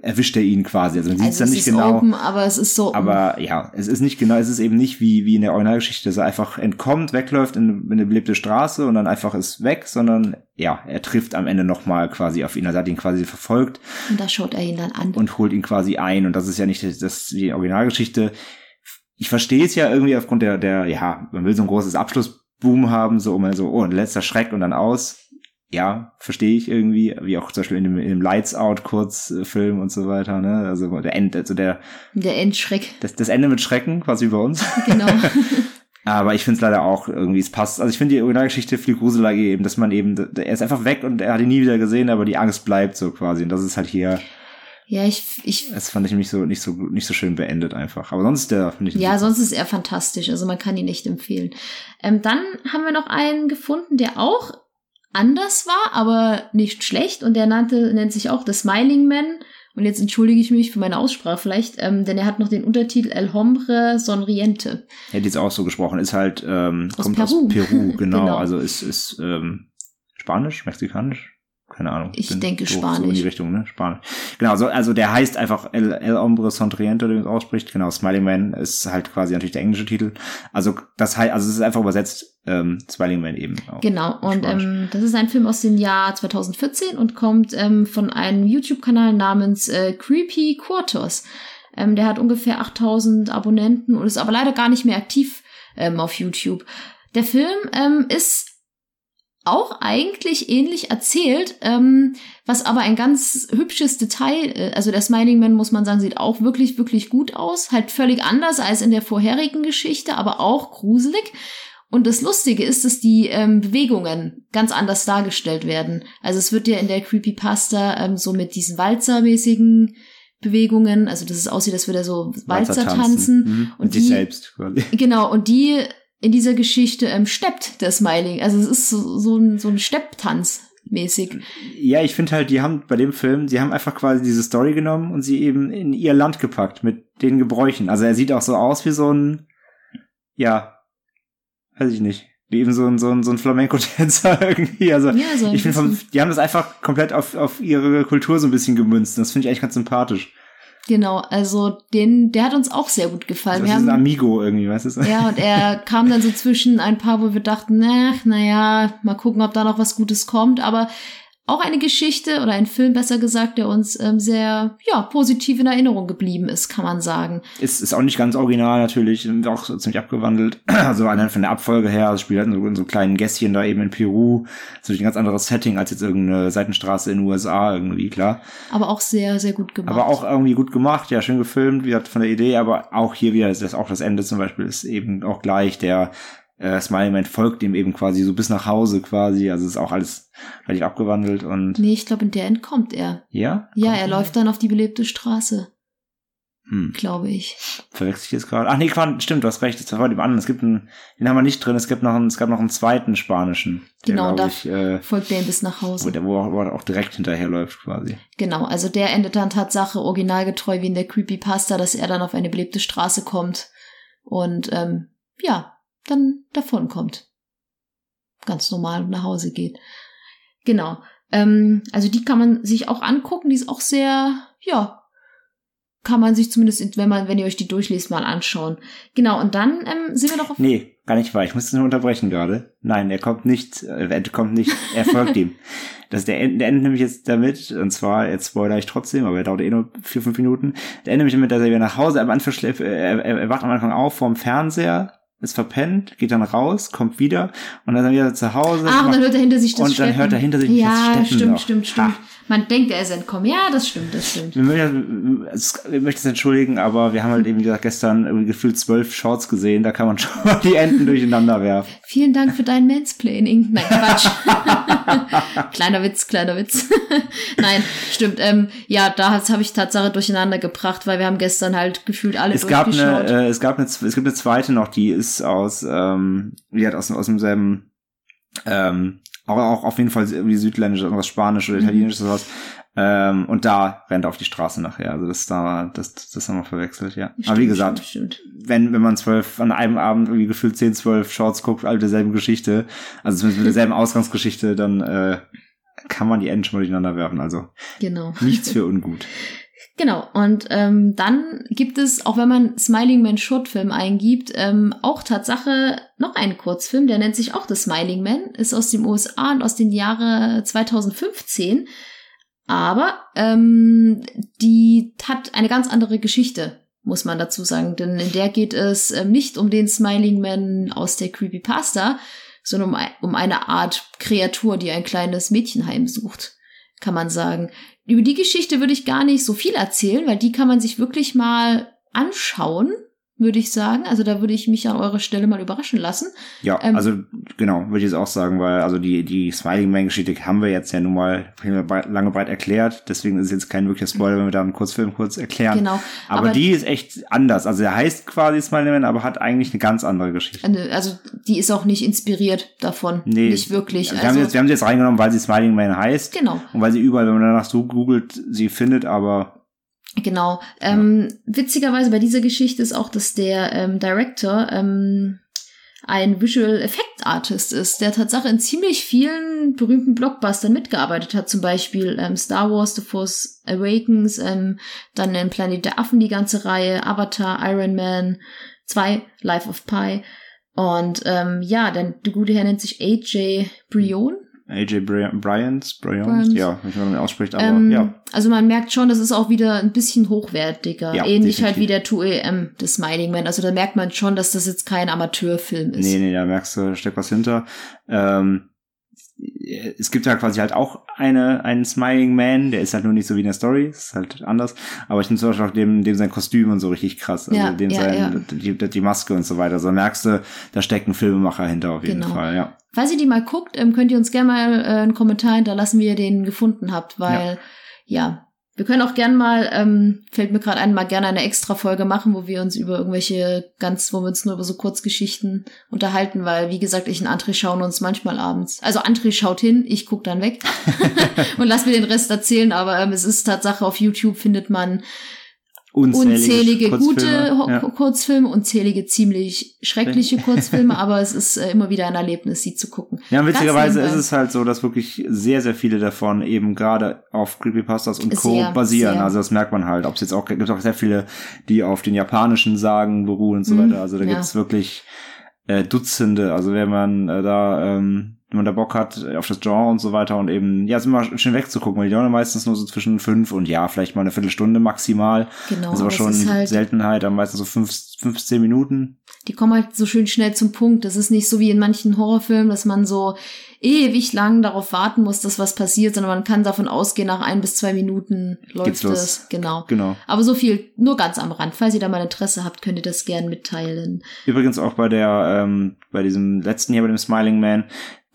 Speaker 3: erwischt er ihn quasi. Also man sieht es
Speaker 2: Also
Speaker 3: dann
Speaker 2: es
Speaker 3: nicht
Speaker 2: ist
Speaker 3: genau.
Speaker 2: open, aber es ist so.
Speaker 3: Aber ja, es ist nicht genau, es ist eben nicht wie, wie in der Originalgeschichte, dass er einfach entkommt, wegläuft in, in eine belebte Straße und dann einfach ist weg, sondern ja, er trifft am Ende nochmal quasi auf ihn. Also er hat ihn quasi verfolgt
Speaker 2: und da schaut er ihn dann an.
Speaker 3: und holt ihn quasi ein. Und das ist ja nicht das die Originalgeschichte. Ich verstehe es ja irgendwie aufgrund der, der, ja, man will so ein großes Abschlussboom haben, so um so, oh, ein letzter Schreck und dann aus. Ja, verstehe ich irgendwie, wie auch zum Beispiel in dem, in dem Lights Out Kurzfilm und so weiter, ne? Also der End, also der,
Speaker 2: Der Endschreck,
Speaker 3: das, das Ende mit Schrecken, quasi bei uns. [laughs]
Speaker 2: genau. [laughs]
Speaker 3: Aber ich finde es leider auch irgendwie, es passt. Also ich finde die Originalgeschichte viel gruseliger eben, dass man eben, er ist einfach weg und er hat ihn nie wieder gesehen, aber die Angst bleibt so quasi. Und das ist halt hier,
Speaker 2: ja, ich, ich,
Speaker 3: das fand ich nicht so, nicht so, nicht so schön beendet einfach. Aber sonst, der finde ich.
Speaker 2: ja, sonst ist er fantastisch. Also man kann ihn echt empfehlen. Ähm, dann haben wir noch einen gefunden, der auch anders war, aber nicht schlecht. Und der nannte, nennt sich auch The Smiling Man. Und jetzt entschuldige ich mich für meine Aussprache vielleicht, ähm, denn er hat noch den Untertitel El Hombre Sonriente.
Speaker 3: Hätte jetzt auch so gesprochen, ist halt, ähm,
Speaker 2: Aus
Speaker 3: kommt
Speaker 2: Peru.
Speaker 3: aus Peru, [laughs] genau.
Speaker 2: Genau.
Speaker 3: Also ist, ist, ähm, Spanisch, Mexikanisch? Keine Ahnung.
Speaker 2: Ich denke
Speaker 3: so, So in
Speaker 2: Spanisch.
Speaker 3: die Richtung, ne? Spanisch. Genau, so, also der heißt einfach El, El Hombre Sonriente, oder wie man es ausspricht. Genau, Smiling Man ist halt quasi natürlich der englische Titel. Also das heißt, also es ist einfach übersetzt, ähm, Smiling Man eben.
Speaker 2: Genau, und
Speaker 3: Spanisch.
Speaker 2: ähm, das ist ein Film aus dem Jahr 2014 und kommt ähm, von einem YouTube-Kanal namens äh, Creepy Quartos. Ähm, der hat ungefähr 8000 Abonnenten und ist aber leider gar nicht mehr aktiv ähm, auf YouTube. Der Film ähm, ist auch eigentlich ähnlich erzählt, ähm, was aber ein ganz hübsches Detail, äh, also der Smiling Man, muss man sagen, sieht auch wirklich, wirklich gut aus. Halt völlig anders als in der vorherigen Geschichte, aber auch gruselig. Und das Lustige ist, dass die ähm, Bewegungen ganz anders dargestellt werden. Also es wird ja in der Creepypasta ähm, so mit diesen Walzermäßigen Bewegungen, also dass es aussieht, als würde er so Walzer tanzen.
Speaker 3: Mhm.
Speaker 2: Und
Speaker 3: Und
Speaker 2: die-
Speaker 3: selbst quasi.
Speaker 2: Genau, und die in dieser Geschichte ähm, steppt der Smiling. Also es ist so, so ein, so ein Stepptanz mäßig.
Speaker 3: Ja, ich finde halt, die haben bei dem Film, sie haben einfach quasi diese Story genommen und sie eben in ihr Land gepackt mit den Gebräuchen. Also er sieht auch so aus wie so ein, ja, weiß ich nicht, wie eben so ein, so ein, so ein Flamenco-Tänzer [laughs] irgendwie. Also
Speaker 2: Ja, so ein
Speaker 3: ich finde, die haben das einfach komplett auf, auf ihre Kultur so ein bisschen gemünzt. Das finde ich eigentlich ganz sympathisch.
Speaker 2: Genau, also den, der hat uns auch sehr gut gefallen.
Speaker 3: Das
Speaker 2: Wir
Speaker 3: ist Amigo irgendwie, weißt du? [laughs]
Speaker 2: ja, und er kam dann so zwischen ein paar, wo wir dachten, ach, naja, mal gucken, ob da noch was Gutes kommt. Aber auch eine Geschichte oder ein Film, besser gesagt, der uns ähm, sehr, ja, positiv in Erinnerung geblieben ist, kann man sagen.
Speaker 3: Ist, ist auch nicht ganz original natürlich, auch so ziemlich abgewandelt. [clears throat] Also allein von der Abfolge her, es spielt halt in so, in so kleinen Gässchen da eben in Peru. Das ist natürlich ein ganz anderes Setting als jetzt irgendeine Seitenstraße in den USA irgendwie, klar.
Speaker 2: Aber auch sehr, sehr gut gemacht.
Speaker 3: Aber auch irgendwie gut gemacht, ja, schön gefilmt, wie gesagt, von der Idee, aber auch hier wieder, das ist auch das Ende zum Beispiel, ist eben auch gleich, der äh, Smiling Man folgt ihm eben quasi so bis nach Hause quasi, also ist auch alles relativ abgewandelt und
Speaker 2: Nee, ich glaube, in der entkommt er.
Speaker 3: ja?
Speaker 2: Ja,
Speaker 3: Kommt
Speaker 2: er läuft dann auf die belebte Straße,
Speaker 3: Hm,
Speaker 2: glaube ich.
Speaker 3: verwechsel ich jetzt gerade? Ach nee, stimmt, du hast recht, das war dem anderen. Es gibt einen, den haben wir nicht drin, es gibt noch einen, es gab noch einen zweiten spanischen. Der,
Speaker 2: Genau,
Speaker 3: glaub
Speaker 2: da
Speaker 3: ich, äh,
Speaker 2: folgt er ihm bis nach
Speaker 3: wo,
Speaker 2: Hause.
Speaker 3: der, wo, er- wo er auch direkt hinterherläuft quasi.
Speaker 2: Genau, also der endet dann Tatsache originalgetreu wie in der Creepypasta, dass er dann auf eine belebte Straße kommt und ähm, ja, dann davon kommt. Ganz normal nach Hause geht. Genau. Ähm, also die kann man sich auch angucken, die ist auch sehr, ja, kann man sich zumindest, wenn man, wenn ihr euch die durchliest, mal anschauen. Genau, und dann ähm, sind wir noch auf.
Speaker 3: Nee, gar nicht wahr. Ich muss es nur unterbrechen gerade. Nein, er kommt nicht, äh, er kommt nicht, er folgt [laughs] ihm. Das, der, der endet nämlich jetzt damit, und zwar, jetzt spoiler ich trotzdem, aber er dauert eh nur vier, fünf Minuten. Der endet nämlich damit, dass er wieder nach Hause, am Anfang schläft, äh, er, er, er wacht am Anfang auf vorm Fernseher, ist verpennt, geht dann raus, kommt wieder, und dann ist er wieder zu Hause.
Speaker 2: Ah, und dann hört er hinter sich das
Speaker 3: und dann
Speaker 2: Steppen.
Speaker 3: hört er hinter sich
Speaker 2: ja,
Speaker 3: das Steppen
Speaker 2: stimmt,
Speaker 3: noch.
Speaker 2: stimmt, stimmt.
Speaker 3: Ha.
Speaker 2: Man denkt, er ist entkommen. Ja, das stimmt, das stimmt.
Speaker 3: wir möchten, es- ich möchte es entschuldigen, aber wir haben halt eben, wie gesagt, gestern gefühlt zwölf Shorts gesehen, da kann man [laughs] schon mal die Enden durcheinander werfen.
Speaker 2: Vielen Dank für dein Mansplaining. Nein, Quatsch. [laughs] kleiner Witz, kleiner Witz. [laughs] Nein, stimmt. Ähm, ja, da habe ich Tatsache durcheinander gebracht, weil wir haben gestern halt gefühlt alle
Speaker 3: Es gab eine, äh, es gab eine, es gibt eine zweite noch, die ist aus, ähm, die hat aus, aus demselben, ähm, auch, auch auf jeden Fall irgendwie südländisch, irgendwas Spanisch oder
Speaker 2: Mhm.
Speaker 3: Italienisch oder sowas. Ähm, und da rennt er auf die Straße nachher. Also das da, das, das haben wir verwechselt, ja. Aber wie
Speaker 2: Stimmt,
Speaker 3: gesagt,
Speaker 2: Stimmt, stimmt.
Speaker 3: wenn, wenn man zwölf, an einem Abend irgendwie gefühlt zehn, zwölf Shorts guckt, alle derselben Geschichte, also zumindest mit derselben [laughs] Ausgangsgeschichte, dann äh, kann man die Enden schon mal durcheinander werfen. Also
Speaker 2: Genau.
Speaker 3: nichts für [laughs] ungut.
Speaker 2: Genau, und ähm, dann gibt es, auch wenn man Smiling Man Shortfilm eingibt, ähm, auch Tatsache noch einen Kurzfilm, der nennt sich auch The Smiling Man, ist aus den USA und aus den Jahre 2015. Aber ähm, die hat eine ganz andere Geschichte, muss man dazu sagen. Denn in der geht es ähm, nicht um den Smiling Man aus der Creepypasta, sondern um, um eine Art Kreatur, die ein kleines Mädchen heimsucht, kann man sagen. Über die Geschichte würde ich gar nicht so viel erzählen, weil die kann man sich wirklich mal anschauen würde ich sagen. Also da würde ich mich an eurer Stelle mal überraschen lassen.
Speaker 3: Ja, ähm, also genau, würde ich jetzt auch sagen, weil also die, die Smiling Man-Geschichte haben wir jetzt ja nun mal lange breit erklärt. Deswegen ist es jetzt kein wirklicher Spoiler, wenn wir da einen Kurzfilm kurz erklären. Genau. Aber, aber die ist echt anders. Also er heißt quasi Smiling Man, aber hat eigentlich eine ganz andere Geschichte.
Speaker 2: Also die ist auch nicht inspiriert davon. Nee. Nicht wirklich.
Speaker 3: Wir, also, haben, jetzt, wir haben sie jetzt reingenommen, weil sie Smiling Man heißt.
Speaker 2: Genau.
Speaker 3: Und weil sie überall, wenn man danach so googelt, sie findet, aber
Speaker 2: Genau. Ähm, ja. Witzigerweise bei dieser Geschichte ist auch, dass der ähm, Director ähm, ein Visual Effect Artist ist, der Tatsache in ziemlich vielen berühmten Blockbustern mitgearbeitet hat, zum Beispiel ähm, Star Wars, The Force Awakens, ähm, dann in Planet der Affen die ganze Reihe, Avatar, Iron Man 2, Life of Pi. Und ähm, ja, dann der gute Herr nennt sich AJ Brion
Speaker 3: AJ Bryant, Bryant, Bryant, ja, wie man ausspricht, aber
Speaker 2: ähm,
Speaker 3: ja.
Speaker 2: Also man merkt schon, das ist auch wieder ein bisschen hochwertiger. Ja, Ähnlich definitiv. halt wie der 2AM des Smiling Man. Also da merkt man schon, dass das jetzt kein Amateurfilm ist.
Speaker 3: Nee, nee, da merkst du, da steckt was hinter. Ähm, es gibt ja quasi halt auch eine, einen Smiling Man, der ist halt nur nicht so wie in der Story, ist halt anders. Aber ich finde zum Beispiel auch dem, dem sein Kostüm und so richtig krass. Also ja, dem ja, sein, ja. Die, die, Maske und so weiter. Also merkst du, da steckt ein Filmemacher hinter auf jeden genau. Fall, ja.
Speaker 2: Falls ihr die mal guckt, ähm, könnt ihr uns gerne mal äh, einen Kommentar hinterlassen, wie ihr den gefunden habt, weil ja, wir können auch gern mal, ähm, fällt mir gerade ein, mal gerne eine extra Folge machen, wo wir uns über irgendwelche ganz, wo wir uns nur über so Kurzgeschichten unterhalten, weil, wie gesagt, ich und André schauen uns manchmal abends. Also André schaut hin, ich guck dann weg [laughs] [laughs] und lass mir den Rest erzählen, aber ähm, es ist Tatsache, auf YouTube findet man unzählige, unzählige gute ja. Kurzfilme, unzählige ziemlich schreckliche Kurzfilme, [laughs] aber es ist äh, immer wieder ein Erlebnis, sie zu gucken.
Speaker 3: Ja, witzigerweise ist es halt so, dass wirklich sehr, sehr viele davon eben gerade auf Creepypastas und Co. Sehr, basieren. Sehr. Also das merkt man halt. Ob es jetzt auch, gibt auch sehr viele, die auf den japanischen Sagen beruhen und so mhm, weiter. Also da ja. gibt's wirklich äh, Dutzende. Also wenn man äh, da ähm, wenn man da Bock hat auf das Genre und so weiter und eben, ja, sind immer schön wegzugucken, weil die dauern meistens nur so zwischen fünf und ja, vielleicht mal eine Viertelstunde maximal. Genau. Das ist aber schon halt Seltenheit, dann meistens so fünf, fünf, zehn Minuten.
Speaker 2: Die kommen halt so schön schnell zum Punkt. Das ist nicht so wie in manchen Horrorfilmen, dass man so ewig lang darauf warten muss, dass was passiert, sondern man kann davon ausgehen, nach ein bis zwei Minuten läuft es. Genau.
Speaker 3: Genau.
Speaker 2: Aber so viel, nur ganz am Rand. Falls ihr da mal Interesse habt, könnt ihr das gern mitteilen.
Speaker 3: Übrigens auch bei der, ähm, bei diesem letzten hier, bei dem Smiling Man,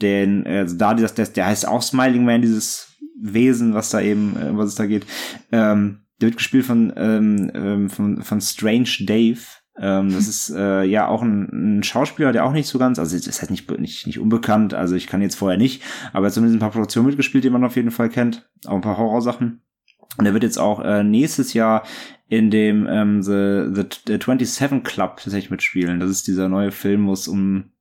Speaker 3: denn also da das, der, der heißt auch Smiling Man, dieses Wesen, was da eben, äh, was es da geht. Ähm, der wird gespielt von, ähm, ähm, von, von Strange Dave. Ähm, das ist äh, ja auch ein, ein Schauspieler, der auch nicht so ganz, also ist halt nicht, nicht, nicht unbekannt, also ich kann jetzt vorher nicht, aber er hat zumindest ein paar Produktionen mitgespielt, die man auf jeden Fall kennt, auch ein paar Horrorsachen. Und er wird jetzt auch äh, nächstes Jahr in dem ähm, The, The, The 27 Club tatsächlich mitspielen. Das ist dieser neue Film, wo es um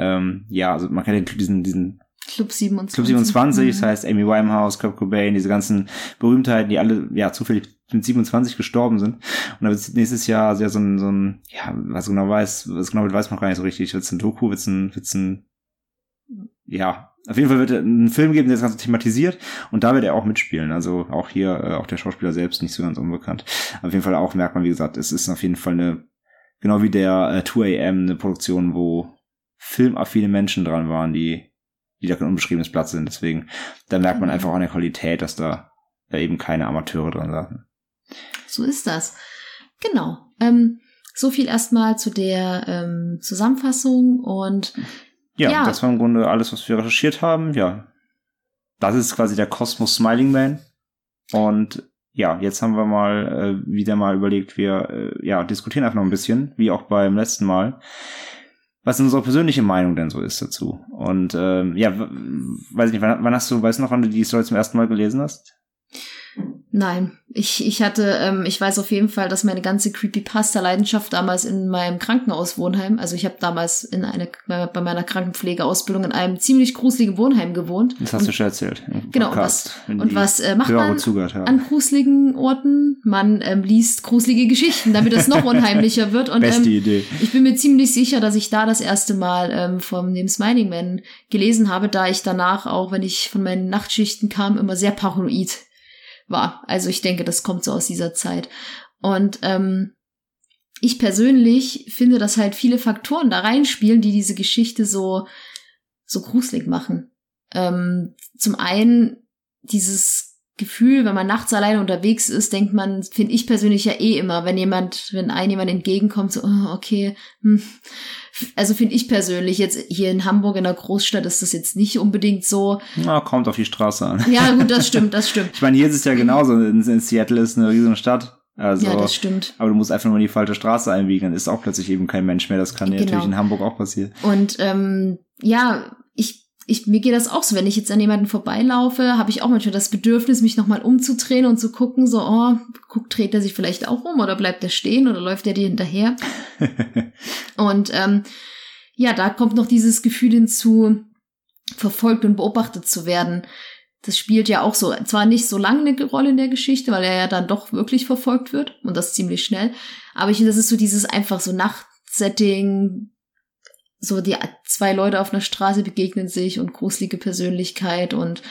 Speaker 3: ähm, ja, also man kennt diesen, diesen
Speaker 2: Club 27.
Speaker 3: Club 27, mhm. das heißt Amy Winehouse, Kurt Cobain, diese ganzen Berühmtheiten, die alle, ja, zufällig mit 27 gestorben sind. Und da wird nächstes Jahr sehr so ein, so ein, ja, was genau weiß, was genau weiß man gar nicht so richtig. Wird es ein Doku, wird es ein, wird's ein, ja, auf jeden Fall wird es einen Film geben, der das Ganze thematisiert und da wird er auch mitspielen. Also auch hier, äh, auch der Schauspieler selbst nicht so ganz unbekannt. Auf jeden Fall auch merkt man, wie gesagt, es ist auf jeden Fall eine, genau wie der äh, 2AM, eine Produktion, wo filmaffine Menschen dran waren, die, die da kein unbeschriebenes Platz sind. Deswegen, da merkt man mhm. einfach an der Qualität, dass da, da eben keine Amateure dran saßen.
Speaker 2: So ist das. Genau. Ähm, so viel erstmal zu der ähm, Zusammenfassung und
Speaker 3: ja, ja, das war im Grunde alles, was wir recherchiert haben. Ja, das ist quasi der Cosmos Smiling Man. Und ja, jetzt haben wir mal äh, wieder mal überlegt, wir äh, ja diskutieren einfach noch ein bisschen, wie auch beim letzten Mal was unsere persönliche Meinung denn so ist dazu. Und ähm, ja, weiß ich nicht, wann, wann hast du, weißt du noch, wann du die Story zum ersten Mal gelesen hast?
Speaker 2: Nein, ich, ich hatte, ähm, ich weiß auf jeden Fall, dass meine ganze Creepypasta-Leidenschaft damals in meinem Krankenhauswohnheim, also ich habe damals in eine, bei meiner Krankenpflegeausbildung in einem ziemlich gruseligen Wohnheim gewohnt.
Speaker 3: Das hast und, du schon erzählt. [laughs]
Speaker 2: Genau, Podcast, und was, und was äh, macht man an gruseligen Orten? Man ähm, liest gruselige Geschichten, damit es noch [laughs] unheimlicher wird. Und,
Speaker 3: Beste
Speaker 2: ähm,
Speaker 3: Idee.
Speaker 2: Ich bin mir ziemlich sicher, dass ich da das erste Mal ähm, vom dem Smiling Man gelesen habe, da ich danach auch, wenn ich von meinen Nachtschichten kam, immer sehr paranoid war. Also ich denke, das kommt so aus dieser Zeit. Und ähm, ich persönlich finde, dass halt viele Faktoren da reinspielen, die diese Geschichte so so gruselig machen. Ähm, zum einen dieses Gefühl, wenn man nachts alleine unterwegs ist, denkt man, finde ich persönlich ja eh immer, wenn jemand, wenn ein jemand entgegenkommt, so, oh, okay, hm. also finde ich persönlich jetzt hier in Hamburg in der Großstadt ist das jetzt nicht unbedingt so.
Speaker 3: Na, kommt auf die Straße an.
Speaker 2: Ja, gut, das [laughs] stimmt, das stimmt.
Speaker 3: ich meine, hier ist es ja genauso. In, in Seattle ist eine riesige Stadt. Also,
Speaker 2: ja, das stimmt.
Speaker 3: Aber du musst einfach nur in die falsche Straße einbiegen, dann ist auch plötzlich eben kein Mensch mehr. Das kann genau. natürlich in Hamburg auch passieren.
Speaker 2: Und ähm, ja, ich ich, mir geht das auch so, wenn ich jetzt an jemanden vorbeilaufe, habe ich auch manchmal das Bedürfnis, mich nochmal umzudrehen und zu gucken, so, oh, guck, dreht er sich vielleicht auch um oder bleibt er stehen oder läuft er dir hinterher? [laughs] und ähm, ja, da kommt noch dieses Gefühl hinzu, verfolgt und beobachtet zu werden. Das spielt ja auch so, zwar nicht so lange eine Rolle in der Geschichte, weil er ja dann doch wirklich verfolgt wird und das ziemlich schnell. Aber ich finde, das ist so dieses einfach so Nachtsetting, so die zwei Leute auf einer Straße begegnen sich und gruselige Persönlichkeit und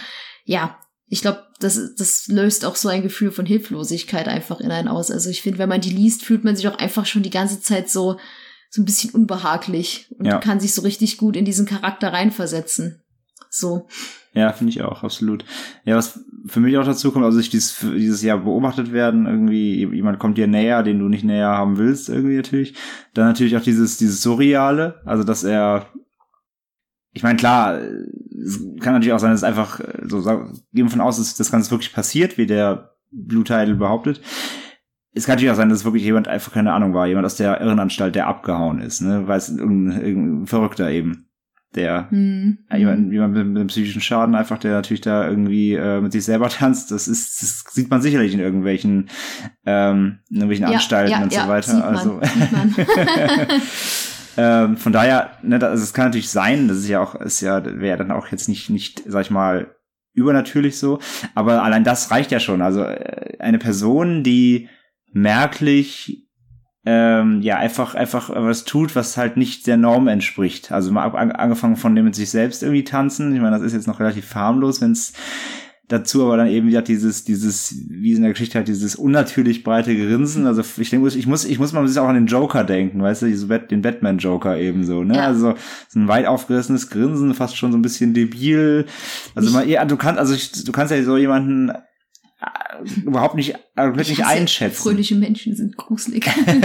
Speaker 2: ja, ich glaube, das, das löst auch so ein Gefühl von Hilflosigkeit einfach in einen aus. Also ich finde, wenn man die liest, fühlt man sich auch einfach schon die ganze Zeit so, so ein bisschen unbehaglich und ja. kann sich so richtig gut in diesen Charakter reinversetzen. So.
Speaker 3: Ja, finde ich auch, absolut. Ja, was für mich auch dazu kommt, also ich dieses, dieses Jahr beobachtet werden, irgendwie, jemand kommt dir näher, den du nicht näher haben willst, irgendwie natürlich. Dann natürlich auch dieses, dieses Surreale, also dass er, ich meine, klar, kann natürlich auch sein, dass es einfach, so, gehen wir von aus, dass das Ganze wirklich passiert, wie der Blue Title behauptet. Es kann natürlich auch sein, dass es wirklich jemand einfach keine Ahnung war, jemand aus der Irrenanstalt, der abgehauen ist, ne, weil es irgendein, irgendein Verrückter eben der
Speaker 2: mhm.
Speaker 3: jemand, jemand mit, mit einem psychischen Schaden einfach, der natürlich da irgendwie äh, mit sich selber [laughs] tanzt, das ist, das sieht man sicherlich in irgendwelchen, ähm, in irgendwelchen ja, Anstalten ja, und ja, so weiter.
Speaker 2: Sieht
Speaker 3: also
Speaker 2: man, [laughs] [laughs]
Speaker 3: ähm, von daher, ne, also es kann natürlich sein, das ist ja auch, ist ja, wäre dann auch jetzt nicht, nicht, sag ich mal, übernatürlich so, aber allein das reicht ja schon. Also äh, eine Person, die merklich ähm, ja einfach einfach was tut, was halt nicht der Norm entspricht. Also mal angefangen von dem mit sich selbst irgendwie tanzen. Ich meine, das ist jetzt noch relativ harmlos, wenn es dazu aber dann eben wieder dieses, dieses, wie in der Geschichte halt dieses unnatürlich breite Grinsen. Also ich denke, ich muss, ich muss mal auch an den Joker denken, weißt du, den Batman-Joker eben so, ne? Ja. Also so ein weit aufgerissenes Grinsen, fast schon so ein bisschen debil. Also mal, ja, du kannst, also ich, du kannst ja so jemanden überhaupt nicht, äh, komplett nicht einschätzen.
Speaker 2: Fröhliche Menschen sind gruselig. [laughs] [laughs]
Speaker 3: also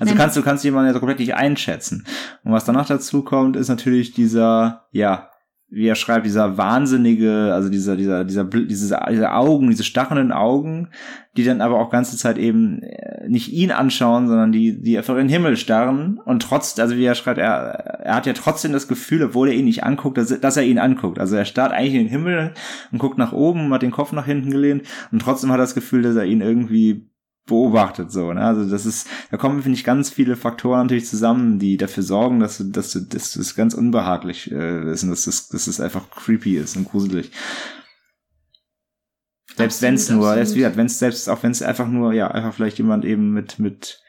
Speaker 3: Nein. kannst du kannst jemanden ja komplett nicht einschätzen. Und was danach dazu kommt, ist natürlich dieser, ja, wie er schreibt, dieser wahnsinnige, also dieser, dieser, dieser, diese, diese Augen, diese stachenden Augen, die dann aber auch ganze Zeit eben äh, nicht ihn anschauen, sondern die, die einfach in den Himmel starren und trotz, also wie er schreibt, er, er hat ja trotzdem das Gefühl, obwohl er ihn nicht anguckt, dass, dass er ihn anguckt. Also er starrt eigentlich in den Himmel und guckt nach oben, hat den Kopf nach hinten gelehnt und trotzdem hat er das Gefühl, dass er ihn irgendwie beobachtet so. Ne? Also das ist, da kommen finde ich ganz viele Faktoren natürlich zusammen, die dafür sorgen, dass du, dass du, dass das ganz unbehaglich äh, ist und dass das, dass es einfach creepy ist und gruselig. Selbst wenn es nur, selbst wie wenn es selbst auch wenn es einfach nur ja einfach vielleicht jemand eben mit mit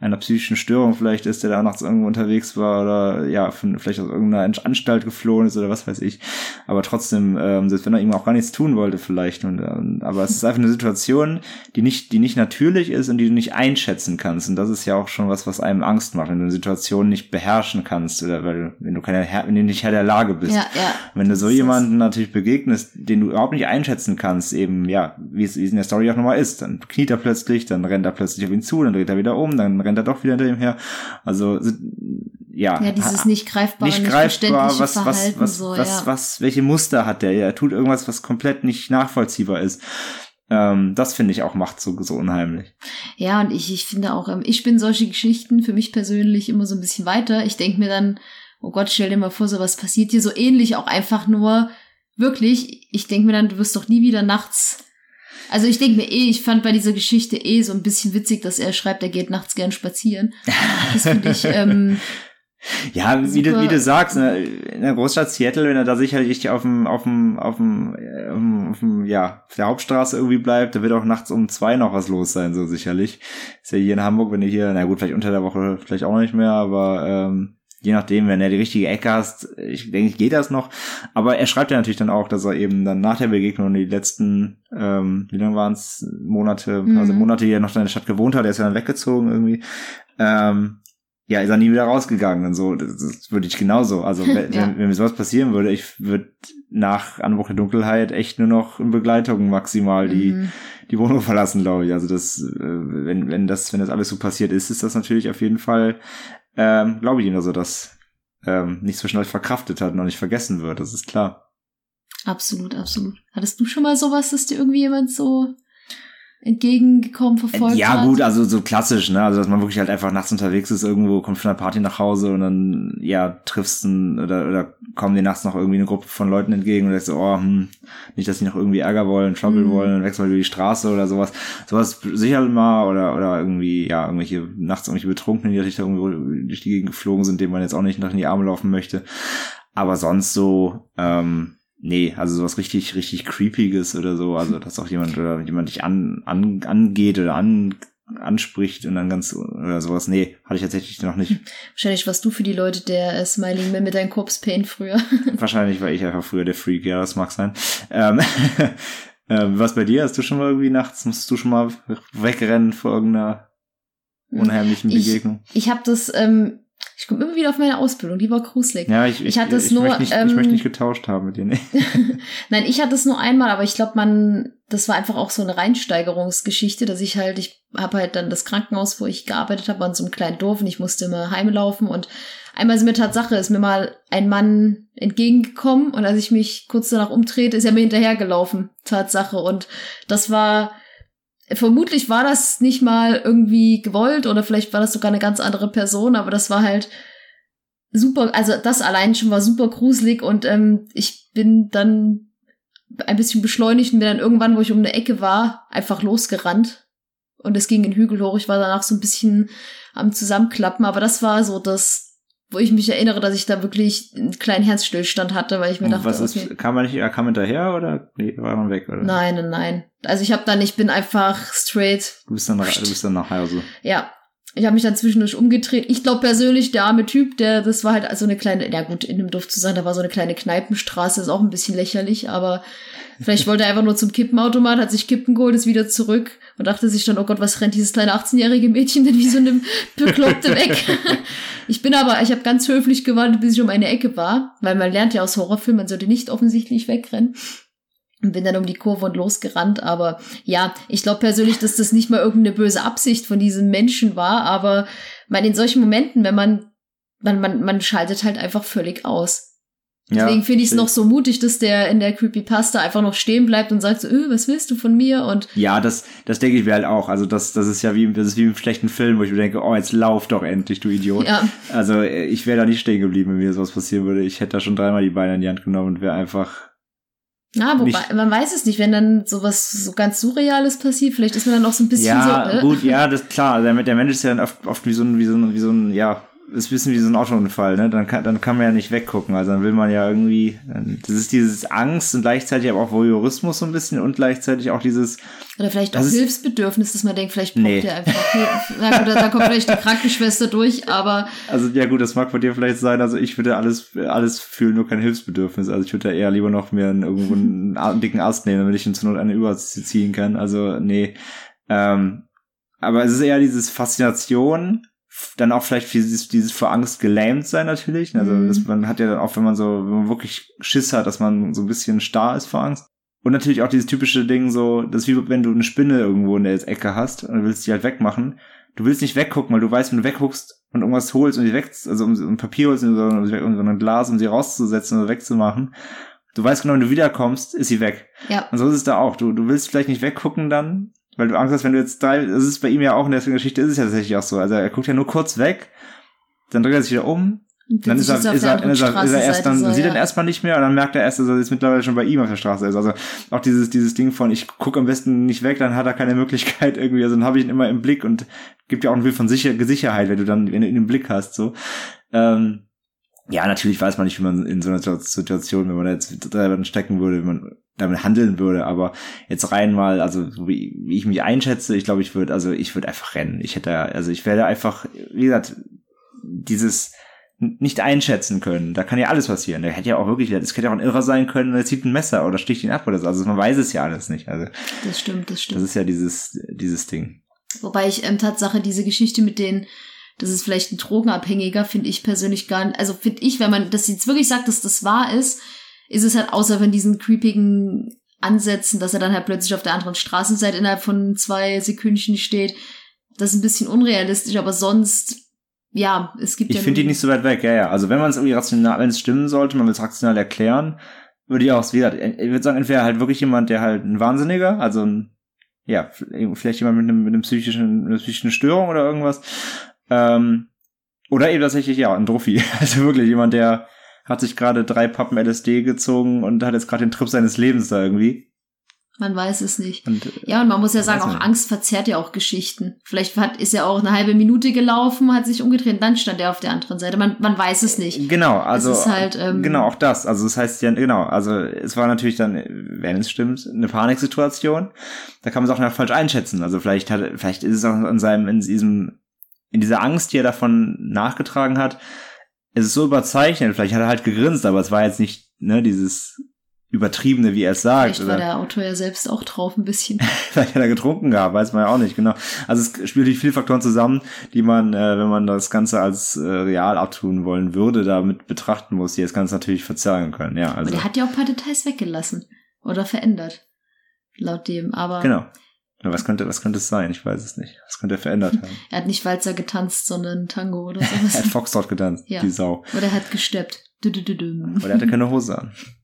Speaker 3: einer psychischen Störung vielleicht ist, der da nachts irgendwo unterwegs war oder ja, von, vielleicht aus irgendeiner Anstalt geflohen ist oder was weiß ich. Aber trotzdem, ähm, selbst wenn er ihm auch gar nichts tun wollte vielleicht. Und, ähm, aber es ist einfach eine Situation, die nicht, die nicht natürlich ist und die du nicht einschätzen kannst. Und das ist ja auch schon was, was einem Angst macht, wenn du eine Situation nicht beherrschen kannst oder weil, wenn du keine, wenn du nicht Herr der Lage bist.
Speaker 2: Ja, ja.
Speaker 3: Wenn du so jemanden natürlich begegnest, den du überhaupt nicht einschätzen kannst, eben, ja, wie es in der Story auch nochmal ist, dann kniet er plötzlich, dann rennt er plötzlich auf ihn zu, dann dreht er wieder um, dann rennt er doch wieder hinter ihm her. Also ja,
Speaker 2: ja dieses nicht greifbare,
Speaker 3: nicht greifbar, was, was, was,
Speaker 2: so,
Speaker 3: was, ja. was, welche Muster hat der? Er tut irgendwas, was komplett nicht nachvollziehbar ist. Ähm, das finde ich auch macht so, so unheimlich.
Speaker 2: Ja, und ich, ich finde auch, ähm, ich bin solche Geschichten für mich persönlich immer so ein bisschen weiter. Ich denke mir dann, oh Gott, stell dir mal vor, so was passiert dir so ähnlich, auch einfach nur wirklich. Ich denke mir dann, du wirst doch nie wieder nachts Also ich denke mir eh, ich fand bei dieser Geschichte eh so ein bisschen witzig, dass er schreibt, er geht nachts gern spazieren. Das finde ich. Ähm, [laughs]
Speaker 3: ja, wie du, wie du sagst, ne, in der Großstadt Seattle, wenn er da sicherlich auf dem, auf dem, auf dem, auf dem, ja, auf der Hauptstraße irgendwie bleibt, da wird auch nachts um zwei noch was los sein, so sicherlich. Ist ja hier in Hamburg, wenn du hier, na gut, vielleicht unter der Woche vielleicht auch nicht mehr, aber ähm, je nachdem, wenn er die richtige Ecke hast, ich denke, geht das noch. Aber er schreibt ja natürlich dann auch, dass er eben dann nach der Begegnung die letzten, ähm, wie lange waren es, Monate, also Monate, die er noch in der Stadt gewohnt hat, er ist ja dann weggezogen irgendwie, ähm, ja, ist er nie wieder rausgegangen und so. Das, das würde ich genauso. Also [laughs] wenn, ja. wenn, wenn, mir sowas passieren würde, ich würde nach Anbruch der Dunkelheit echt nur noch in Begleitung maximal die mhm. die Wohnung verlassen, glaube ich. Also das, äh, wenn wenn das wenn das alles so passiert ist, ist das natürlich auf jeden Fall, ähm, glaube ich, ihm, dass er das ähm, nicht so schnell verkraftet hat und auch nicht vergessen wird. Das ist klar.
Speaker 2: Absolut, absolut. Hattest du schon mal sowas, dass dir irgendwie jemand so entgegengekommen, verfolgt
Speaker 3: Ja, hat. gut, also so klassisch, ne? Also dass man wirklich halt einfach nachts unterwegs ist, irgendwo kommt von einer Party nach Hause und dann ja triffst ein, oder oder kommen dir nachts noch irgendwie eine Gruppe von Leuten entgegen und denkst so, oh, hm, nicht, dass die noch irgendwie Ärger wollen, Trouble mhm. wollen, wechseln über die Straße oder sowas. Sowas sicher mal oder oder irgendwie, ja, irgendwelche nachts irgendwelche Betrunkenen, die da irgendwo durch die Gegend geflogen sind, denen man jetzt auch nicht nach in die Arme laufen möchte. Aber sonst so, ähm, Nee, also sowas richtig, richtig creepiges oder so, also dass auch jemand oder jemand dich an, an, angeht oder an, anspricht und dann ganz oder sowas. Nee, hatte ich tatsächlich noch nicht.
Speaker 2: Wahrscheinlich warst du für die Leute der äh, Smiling Man mit deinem Corpse Paint früher. [laughs]
Speaker 3: Wahrscheinlich war ich einfach früher der Freak, ja, das mag sein. Ähm, [laughs] ähm, was bei dir? Hast du schon mal irgendwie nachts, musst du schon mal wegrennen vor irgendeiner unheimlichen Begegnung?
Speaker 2: Ich, ich habe das ähm, ich komme immer wieder auf meine Ausbildung, die war gruselig.
Speaker 3: Ja, ich, ich hatte es nur. Möchte nicht, ähm, ich möchte nicht getauscht haben mit dir. Nee. [laughs]
Speaker 2: Nein, ich hatte es nur einmal, aber ich glaube, man, das war einfach auch so eine Reinsteigerungsgeschichte, dass ich halt, ich habe halt dann das Krankenhaus, wo ich gearbeitet habe, an so einem kleinen Dorf und ich musste immer heimlaufen und einmal ist mir Tatsache, ist mir mal ein Mann entgegengekommen und als ich mich kurz danach umdrehte, ist er mir hinterhergelaufen. Tatsache. Und das war, vermutlich war das nicht mal irgendwie gewollt oder vielleicht war das sogar eine ganz andere Person, aber das war halt super, also das allein schon war super gruselig und ähm, ich bin dann ein bisschen beschleunigt und bin dann irgendwann, wo ich um eine Ecke war, einfach losgerannt und es ging den Hügel hoch. Ich war danach so ein bisschen am Zusammenklappen, aber das war so das, wo ich mich erinnere, dass ich da wirklich einen kleinen Herzstillstand hatte, weil ich mir dachte,
Speaker 3: was ist, okay, kam man nicht, er kam hinterher oder nee, war man weg oder?
Speaker 2: Nein, nein, nein. Also ich habe dann, ich bin einfach straight.
Speaker 3: Du bist dann, nach, du bist dann nach Hause.
Speaker 2: Ja, ich habe mich dann zwischendurch umgedreht. Ich glaube persönlich, der arme Typ, der, das war halt so eine kleine, ja gut, in dem Duft zu sein, da war so eine kleine Kneipenstraße, ist auch ein bisschen lächerlich, aber vielleicht wollte er einfach nur zum Kippenautomat, hat sich Kippen geholt, ist wieder zurück und dachte sich dann, oh Gott, was rennt dieses kleine 18-jährige Mädchen denn wie so einem [laughs] Bekloppte weg? [laughs] ich bin aber, ich habe ganz höflich gewartet, bis ich um eine Ecke war, weil man lernt ja aus Horrorfilmen, man sollte nicht offensichtlich wegrennen und bin dann um die Kurve und losgerannt. Aber ja, ich glaube persönlich, dass das nicht mal irgendeine böse Absicht von diesem Menschen war. Aber man in solchen Momenten, wenn man, man, man, man schaltet halt einfach völlig aus. Deswegen ja, finde ich es noch so mutig, dass der in der Creepypasta einfach noch stehen bleibt und sagt so, öh, was willst du von mir? Und
Speaker 3: ja, das, das denke ich mir halt auch. Also das, das ist ja wie, das ist wie im schlechten Film, wo ich mir denke, oh, jetzt lauf doch endlich, du Idiot. Ja. Also ich wäre da nicht stehen geblieben, wenn mir sowas passieren würde. Ich hätte da schon dreimal die Beine in die Hand genommen und wäre einfach
Speaker 2: na, wobei, nicht. man weiß es nicht, wenn dann sowas so ganz Surreales passiert, vielleicht ist man dann auch so ein bisschen
Speaker 3: ja,
Speaker 2: so.
Speaker 3: Äh? gut, ja, das klar. Der, der Mensch ist ja dann oft, oft wie so ein, wie so ein, wie so ein, ja, ist ein bisschen wie so ein Autounfall, ne? Dann kann, dann kann man ja nicht weggucken. Also dann will man ja irgendwie, das ist dieses Angst und gleichzeitig aber auch Voyeurismus so ein bisschen und gleichzeitig auch dieses.
Speaker 2: Oder vielleicht auch Hilfsbedürfnis, dass man denkt, vielleicht braucht nee. der einfach Hilfe. Na gut, da kommt vielleicht die Krankenschwester durch, aber.
Speaker 3: Also ja gut, das mag bei dir vielleicht sein. Also ich würde alles, alles fühlen, nur kein Hilfsbedürfnis. Also ich würde da eher lieber noch mir einen, irgendwo einen, dicken Ast nehmen, damit ich ihn zur Not eine überziehen kann. Also nee. Ähm, aber es ist eher dieses Faszination dann auch vielleicht dieses, dieses vor Angst gelähmt sein natürlich. Also mhm. das, man hat ja dann auch, wenn man so, wenn man wirklich Schiss hat, dass man so ein bisschen starr ist vor Angst. Und natürlich auch dieses typische Ding so, das ist wie wenn du eine Spinne irgendwo in der Ecke hast und willst die halt wegmachen. Du willst nicht weggucken, weil du weißt, wenn du wegguckst und irgendwas holst und die weg, also um, um Papier holst und so, um, um ein Glas, um sie rauszusetzen oder wegzumachen, du weißt genau, wenn du wiederkommst, ist sie weg.
Speaker 2: Ja.
Speaker 3: Und so ist es da auch. Du, du willst vielleicht nicht weggucken dann, weil du Angst hast, wenn du jetzt drei, das ist bei ihm ja auch in der Geschichte, ist es ja tatsächlich auch so. Also er guckt ja nur kurz weg, dann dreht er sich wieder um dann ist er, ist, er, ist, er, ist er erst dann, so, sieht ja. dann erstmal nicht mehr und dann merkt er erst, dass er jetzt mittlerweile schon bei ihm auf der Straße ist. Also auch dieses, dieses Ding von, ich gucke am besten nicht weg, dann hat er keine Möglichkeit irgendwie, also dann habe ich ihn immer im Blick und gibt ja auch ein Bild von Sicher Sicherheit, wenn du dann, wenn du ihn im Blick hast, so. Ähm, ja, natürlich weiß man nicht, wie man in so einer Situation, wenn man da jetzt drin stecken würde, wie man damit handeln würde, aber jetzt rein mal, also wie, wie ich mich einschätze, ich glaube, ich würde, also ich würde einfach rennen. Ich hätte, also ich werde einfach, wie gesagt, dieses nicht einschätzen können. Da kann ja alles passieren. Der hätte ja auch wirklich, das hätte ja auch ein Irrer sein können, der zieht ein Messer oder sticht ihn ab oder so. Also man weiß es ja alles nicht. Also
Speaker 2: das stimmt, das stimmt.
Speaker 3: Das ist ja dieses, dieses Ding.
Speaker 2: Wobei ich ähm, Tatsache diese Geschichte mit den, das ist vielleicht ein Drogenabhängiger, finde ich persönlich gar nicht, also finde ich, wenn man das jetzt wirklich sagt, dass das wahr ist, ist es halt außer von diesen creepigen Ansätzen, dass er dann halt plötzlich auf der anderen Straßenseite innerhalb von zwei Sekündchen steht. Das ist ein bisschen unrealistisch, aber sonst ja, es gibt
Speaker 3: ich
Speaker 2: ja.
Speaker 3: Ich finde die nicht so weit weg, ja, ja. Also wenn man es irgendwie rational, wenn es stimmen sollte, man will es rational erklären, würde ich auch, wie gesagt, ich würde sagen, entweder halt wirklich jemand, der halt ein Wahnsinniger, also ein, ja, vielleicht jemand mit einem, mit einem psychischen, einer psychischen Störung oder irgendwas, ähm, oder eben tatsächlich, ja, ein Druffi. [laughs] Also wirklich jemand, der hat sich gerade drei Pappen LSD gezogen und hat jetzt gerade den Trip seines Lebens da irgendwie.
Speaker 2: Man weiß es nicht. Und, äh, ja, und man muss ja sagen, auch Angst verzerrt ja auch Geschichten. Vielleicht hat, ist er auch eine halbe Minute gelaufen, hat sich umgedreht, dann stand er auf der anderen Seite. Man, man weiß es nicht.
Speaker 3: Genau, also es ist halt, ähm, genau auch das. Also das heißt ja genau. Also es war natürlich dann, wenn es stimmt, eine Paniksituation. Da kann man es auch noch falsch einschätzen. Also vielleicht hat, vielleicht ist es auch in seinem, in diesem, in dieser Angst, die er davon nachgetragen hat, es ist so überzeichnet. Vielleicht hat er halt gegrinst, aber es war jetzt nicht ne dieses übertriebene, wie er es sagt.
Speaker 2: Vielleicht war der Autor ja selbst auch drauf ein bisschen. [laughs]
Speaker 3: Vielleicht hat er getrunken gehabt, weiß man ja auch nicht, genau. Also es spielt sich viele Faktoren zusammen, die man, äh, wenn man das Ganze als äh, real abtun wollen würde, damit betrachten muss, die das Ganze natürlich verzerren können. Ja, also.
Speaker 2: Aber der hat ja auch ein paar Details weggelassen oder verändert. Laut dem, aber.
Speaker 3: Genau. Was könnte, was könnte es sein? Ich weiß es nicht. Was könnte er verändert haben? [laughs]
Speaker 2: er hat nicht Walzer getanzt, sondern Tango oder sowas. [laughs]
Speaker 3: er hat Foxtrot getanzt, ja. die Sau.
Speaker 2: Oder er hat gesteppt.
Speaker 3: Oder er hatte keine Hose an. [laughs]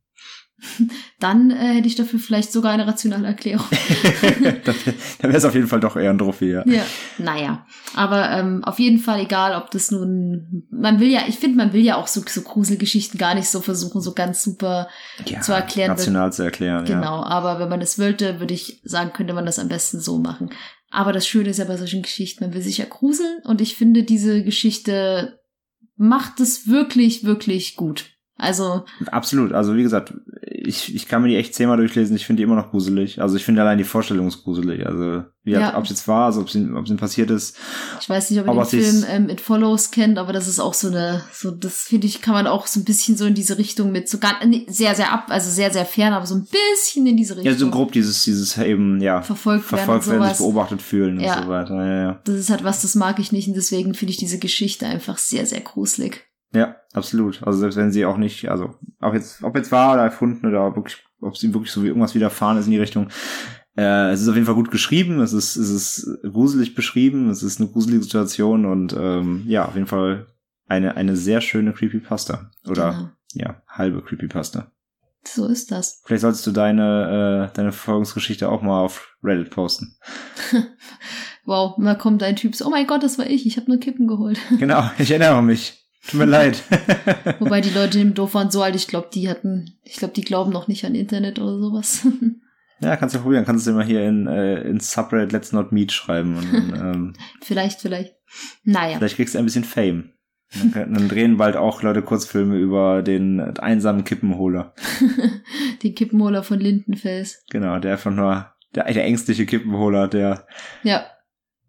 Speaker 2: Dann äh, hätte ich dafür vielleicht sogar eine rationale Erklärung. [laughs]
Speaker 3: dann wäre es auf jeden Fall doch eher ein Trophäe. Ja,
Speaker 2: ja. naja. Aber ähm, auf jeden Fall, egal, ob das nun. Man will ja, ich finde, man will ja auch so, so Gruselgeschichten gar nicht so versuchen, so ganz super ja, zu erklären.
Speaker 3: Rational zu erklären.
Speaker 2: Genau,
Speaker 3: ja.
Speaker 2: aber wenn man es wollte, würde ich sagen, könnte man das am besten so machen. Aber das Schöne ist ja bei solchen Geschichten, man will sich ja gruseln und ich finde, diese Geschichte macht es wirklich, wirklich gut. Also.
Speaker 3: Absolut. Also, wie gesagt, ich, ich kann mir die echt zehnmal durchlesen. Ich finde die immer noch gruselig. Also, ich finde allein die Vorstellung ist gruselig. Also, wie ja. ob es jetzt war, also ob es ihm passiert ist.
Speaker 2: Ich weiß nicht, ob ihr den Film ähm, It Follows kennt, aber das ist auch so eine, so, das finde ich, kann man auch so ein bisschen so in diese Richtung mit, so gar, sehr, sehr ab, also sehr, sehr fern, aber so ein bisschen in diese Richtung.
Speaker 3: Ja, so grob dieses, dieses eben, ja.
Speaker 2: Verfolgt,
Speaker 3: verfolgt werden, werden sich beobachtet fühlen ja. und so weiter. Ja, ja.
Speaker 2: Das ist halt was, das mag ich nicht und deswegen finde ich diese Geschichte einfach sehr, sehr gruselig.
Speaker 3: Ja, absolut. Also selbst wenn sie auch nicht, also auch jetzt, ob jetzt war oder erfunden oder wirklich, ob ihm wirklich so wie irgendwas widerfahren ist in die Richtung. Äh, es ist auf jeden Fall gut geschrieben, es ist, es ist gruselig beschrieben, es ist eine gruselige Situation und ähm, ja, auf jeden Fall eine, eine sehr schöne Creepypasta. Oder genau. ja, halbe Creepypasta.
Speaker 2: So ist das.
Speaker 3: Vielleicht solltest du deine, äh, deine Verfolgungsgeschichte auch mal auf Reddit posten. [laughs]
Speaker 2: wow, da kommt ein Typ so, oh mein Gott, das war ich, ich habe nur Kippen geholt.
Speaker 3: genau, ich erinnere mich. Tut mir leid. [laughs]
Speaker 2: Wobei die Leute im Dorf waren so alt, ich glaube, die hatten, ich glaube, die glauben noch nicht an Internet oder sowas. [laughs]
Speaker 3: ja, kannst du probieren, kannst du immer hier in, äh, in Subreddit Let's Not Meet schreiben. Und, [laughs] ähm,
Speaker 2: vielleicht, vielleicht. Naja.
Speaker 3: Vielleicht kriegst du ein bisschen Fame. Dann, dann drehen bald auch Leute Kurzfilme über den einsamen Kippenholer.
Speaker 2: den Kippenholer von Lindenfels.
Speaker 3: Genau, der einfach nur, der, der ängstliche Kippenholer, der
Speaker 2: ja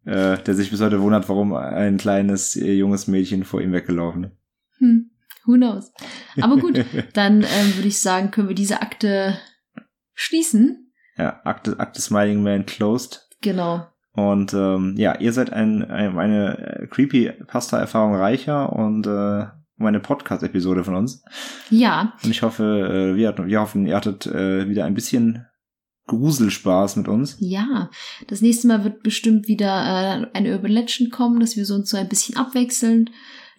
Speaker 3: äh, der sich bis heute wundert, warum ein kleines äh, junges Mädchen vor ihm weggelaufen ist.
Speaker 2: Hm, who knows. Aber gut, [laughs] dann ähm, würde ich sagen, können wir diese Akte schließen.
Speaker 3: Ja, Akte, Akte Smiling Man closed.
Speaker 2: Genau.
Speaker 3: Und ähm, ja, ihr seid ein, ein, eine creepy Pasta-Erfahrung reicher und äh, um eine Podcast-Episode von uns.
Speaker 2: Ja.
Speaker 3: Und ich hoffe, äh, wir, wir hoffen, ihr hattet äh, wieder ein bisschen Gruselspaß mit uns.
Speaker 2: Ja, das nächste Mal wird bestimmt wieder äh, eine Urban Legend kommen, dass wir so uns so ein bisschen abwechseln.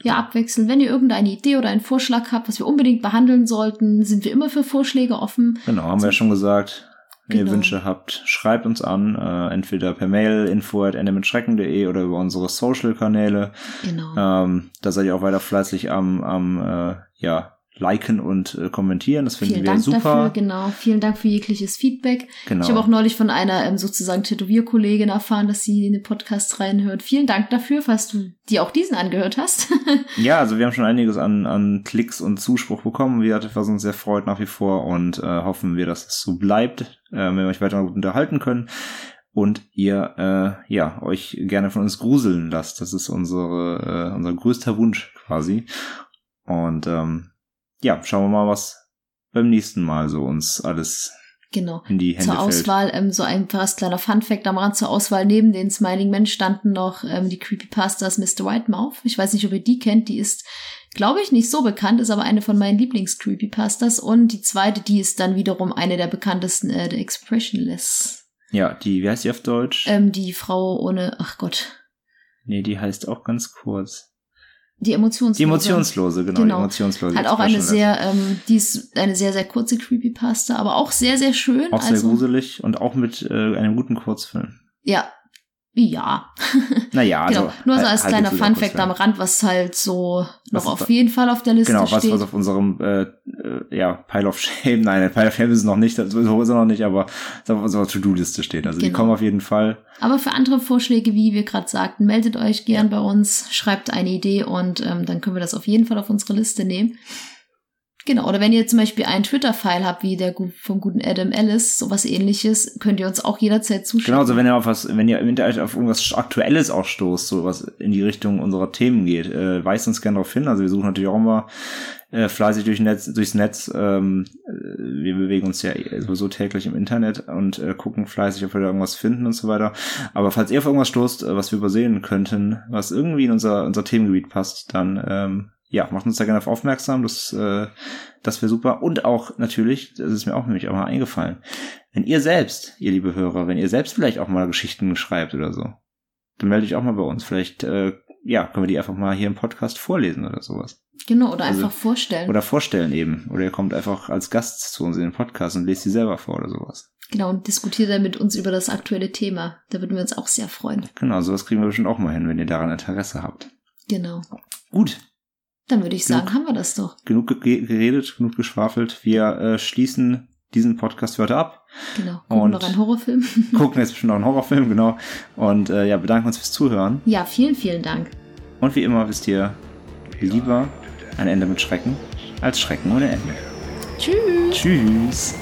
Speaker 2: Ja, abwechseln. Wenn ihr irgendeine Idee oder einen Vorschlag habt, was wir unbedingt behandeln sollten, sind wir immer für Vorschläge offen.
Speaker 3: Genau, haben so, wir ja schon gesagt. Wenn
Speaker 2: Genau.
Speaker 3: ihr Wünsche habt, schreibt uns an, äh, entweder per Mail info at endemitschrecken.de oder über unsere Social-Kanäle.
Speaker 2: Genau.
Speaker 3: Ähm, da seid ihr auch weiter fleißig am, am äh, ja, liken und äh, kommentieren. Das finden
Speaker 2: Vielen
Speaker 3: wir
Speaker 2: Dank
Speaker 3: super.
Speaker 2: dafür, genau. Vielen Dank für jegliches Feedback.
Speaker 3: Genau.
Speaker 2: Ich habe auch neulich von einer ähm, sozusagen Tätowierkollegin erfahren, dass sie in den Podcast reinhört. Vielen Dank dafür, falls du dir auch diesen angehört hast. [laughs]
Speaker 3: Ja, also wir haben schon einiges an, an Klicks und Zuspruch bekommen, wie gesagt, was uns sehr freut nach wie vor und äh, hoffen wir, dass es so bleibt, äh, wenn wir euch weiter gut unterhalten können und ihr äh, ja euch gerne von uns gruseln lasst. Das ist unsere äh, unser größter Wunsch quasi. Und ähm, ja, schauen wir mal, was beim nächsten Mal so uns alles
Speaker 2: genau.
Speaker 3: in die Hände
Speaker 2: Zur
Speaker 3: fällt.
Speaker 2: Auswahl, ähm, so ein fast kleiner Funfact am Rand zur Auswahl, neben den Smiling Men standen noch ähm, die Creepypastas Mr. Whitemouth. Ich weiß nicht, ob ihr die kennt, die ist, glaube ich, nicht so bekannt, ist aber eine von meinen Lieblings-Creepypastas. Und die zweite, die ist dann wiederum eine der bekanntesten, äh, der Expressionless.
Speaker 3: Ja, die, wie heißt die auf Deutsch?
Speaker 2: Ähm, die Frau ohne, ach Gott,
Speaker 3: nee, die heißt auch ganz kurz.
Speaker 2: Die Emotionslose.
Speaker 3: Die Emotionslose, genau,
Speaker 2: Genau.
Speaker 3: die Emotionslose.
Speaker 2: Hat auch eine sehr, ähm, die ist eine sehr, sehr kurze Creepypasta, aber auch sehr, sehr schön.
Speaker 3: Auch sehr
Speaker 2: also,
Speaker 3: gruselig und auch mit äh, einem guten Kurzfilm.
Speaker 2: Ja. Ja.
Speaker 3: Naja, [laughs] also.
Speaker 2: genau. Nur so als
Speaker 3: halt-
Speaker 2: kleiner
Speaker 3: halt
Speaker 2: Funfact
Speaker 3: Kurzfilm.
Speaker 2: am Rand, was halt so noch auf jeden Fall auf der Liste
Speaker 3: Genau, was,
Speaker 2: steht.
Speaker 3: was auf unserem äh, äh, ja, Pile of Shame, [laughs] nein, Pile of Shame ist es noch nicht, so ist er noch nicht, aber auf unserer To-Do-Liste steht. Also die
Speaker 2: Genau.
Speaker 3: kommen auf jeden Fall.
Speaker 2: Aber für andere Vorschläge, wie wir gerade sagten, meldet euch gern bei uns, schreibt eine Idee und ähm, dann können wir das auf jeden Fall auf unsere Liste nehmen. Genau, oder wenn ihr zum Beispiel einen Twitter-File habt, wie der vom guten Adam Ellis, sowas ähnliches, könnt ihr uns auch jederzeit zuschicken.
Speaker 3: Genau, also wenn ihr auf was, wenn ihr im Internet auf irgendwas Aktuelles auch stoßt, so was in die Richtung unserer Themen geht, äh, weist uns gerne darauf hin. Also wir suchen natürlich auch immer äh, fleißig durch Netz, durchs Netz. Ähm, äh, wir bewegen uns ja sowieso täglich im Internet und äh, gucken fleißig, ob wir da irgendwas finden und so weiter. Aber falls ihr auf irgendwas stoßt, äh, was wir übersehen könnten, was irgendwie in unser, unser Themengebiet passt, dann ähm, ja, macht uns da gerne auf aufmerksam. Das, äh, das wäre super. Und auch natürlich, das ist mir auch nämlich auch mal eingefallen, wenn ihr selbst, ihr liebe Hörer, wenn ihr selbst vielleicht auch mal Geschichten schreibt oder so, dann meldet euch auch mal bei uns. Vielleicht, äh, ja, können wir die einfach mal hier im Podcast vorlesen oder sowas.
Speaker 2: Genau, oder
Speaker 3: Also-
Speaker 2: einfach vorstellen.
Speaker 3: Oder vorstellen eben. Oder ihr kommt einfach als Gast zu uns in den Podcast und lest die selber vor oder sowas.
Speaker 2: Genau, und diskutiert dann mit uns über das aktuelle Thema. Da würden wir uns auch sehr freuen.
Speaker 3: Genau, sowas kriegen wir bestimmt auch mal hin, wenn ihr daran Interesse habt.
Speaker 2: Genau.
Speaker 3: Gut,
Speaker 2: Dann würde ich sagen, haben wir das doch.
Speaker 3: genug ge geredet, genug geschwafelt. Wir äh, schließen diesen Podcast heute ab.
Speaker 2: Genau. Gucken
Speaker 3: Und-
Speaker 2: noch einen Horrorfilm. [laughs]
Speaker 3: Gucken jetzt bestimmt noch einen Horrorfilm, genau. Und äh, ja, bedanken uns fürs Zuhören.
Speaker 2: ja, vielen, vielen Dank.
Speaker 3: Und wie immer wisst ihr, lieber ein Ende mit Schrecken als Schrecken ohne Ende.
Speaker 2: Tschüss.
Speaker 3: Tschüss.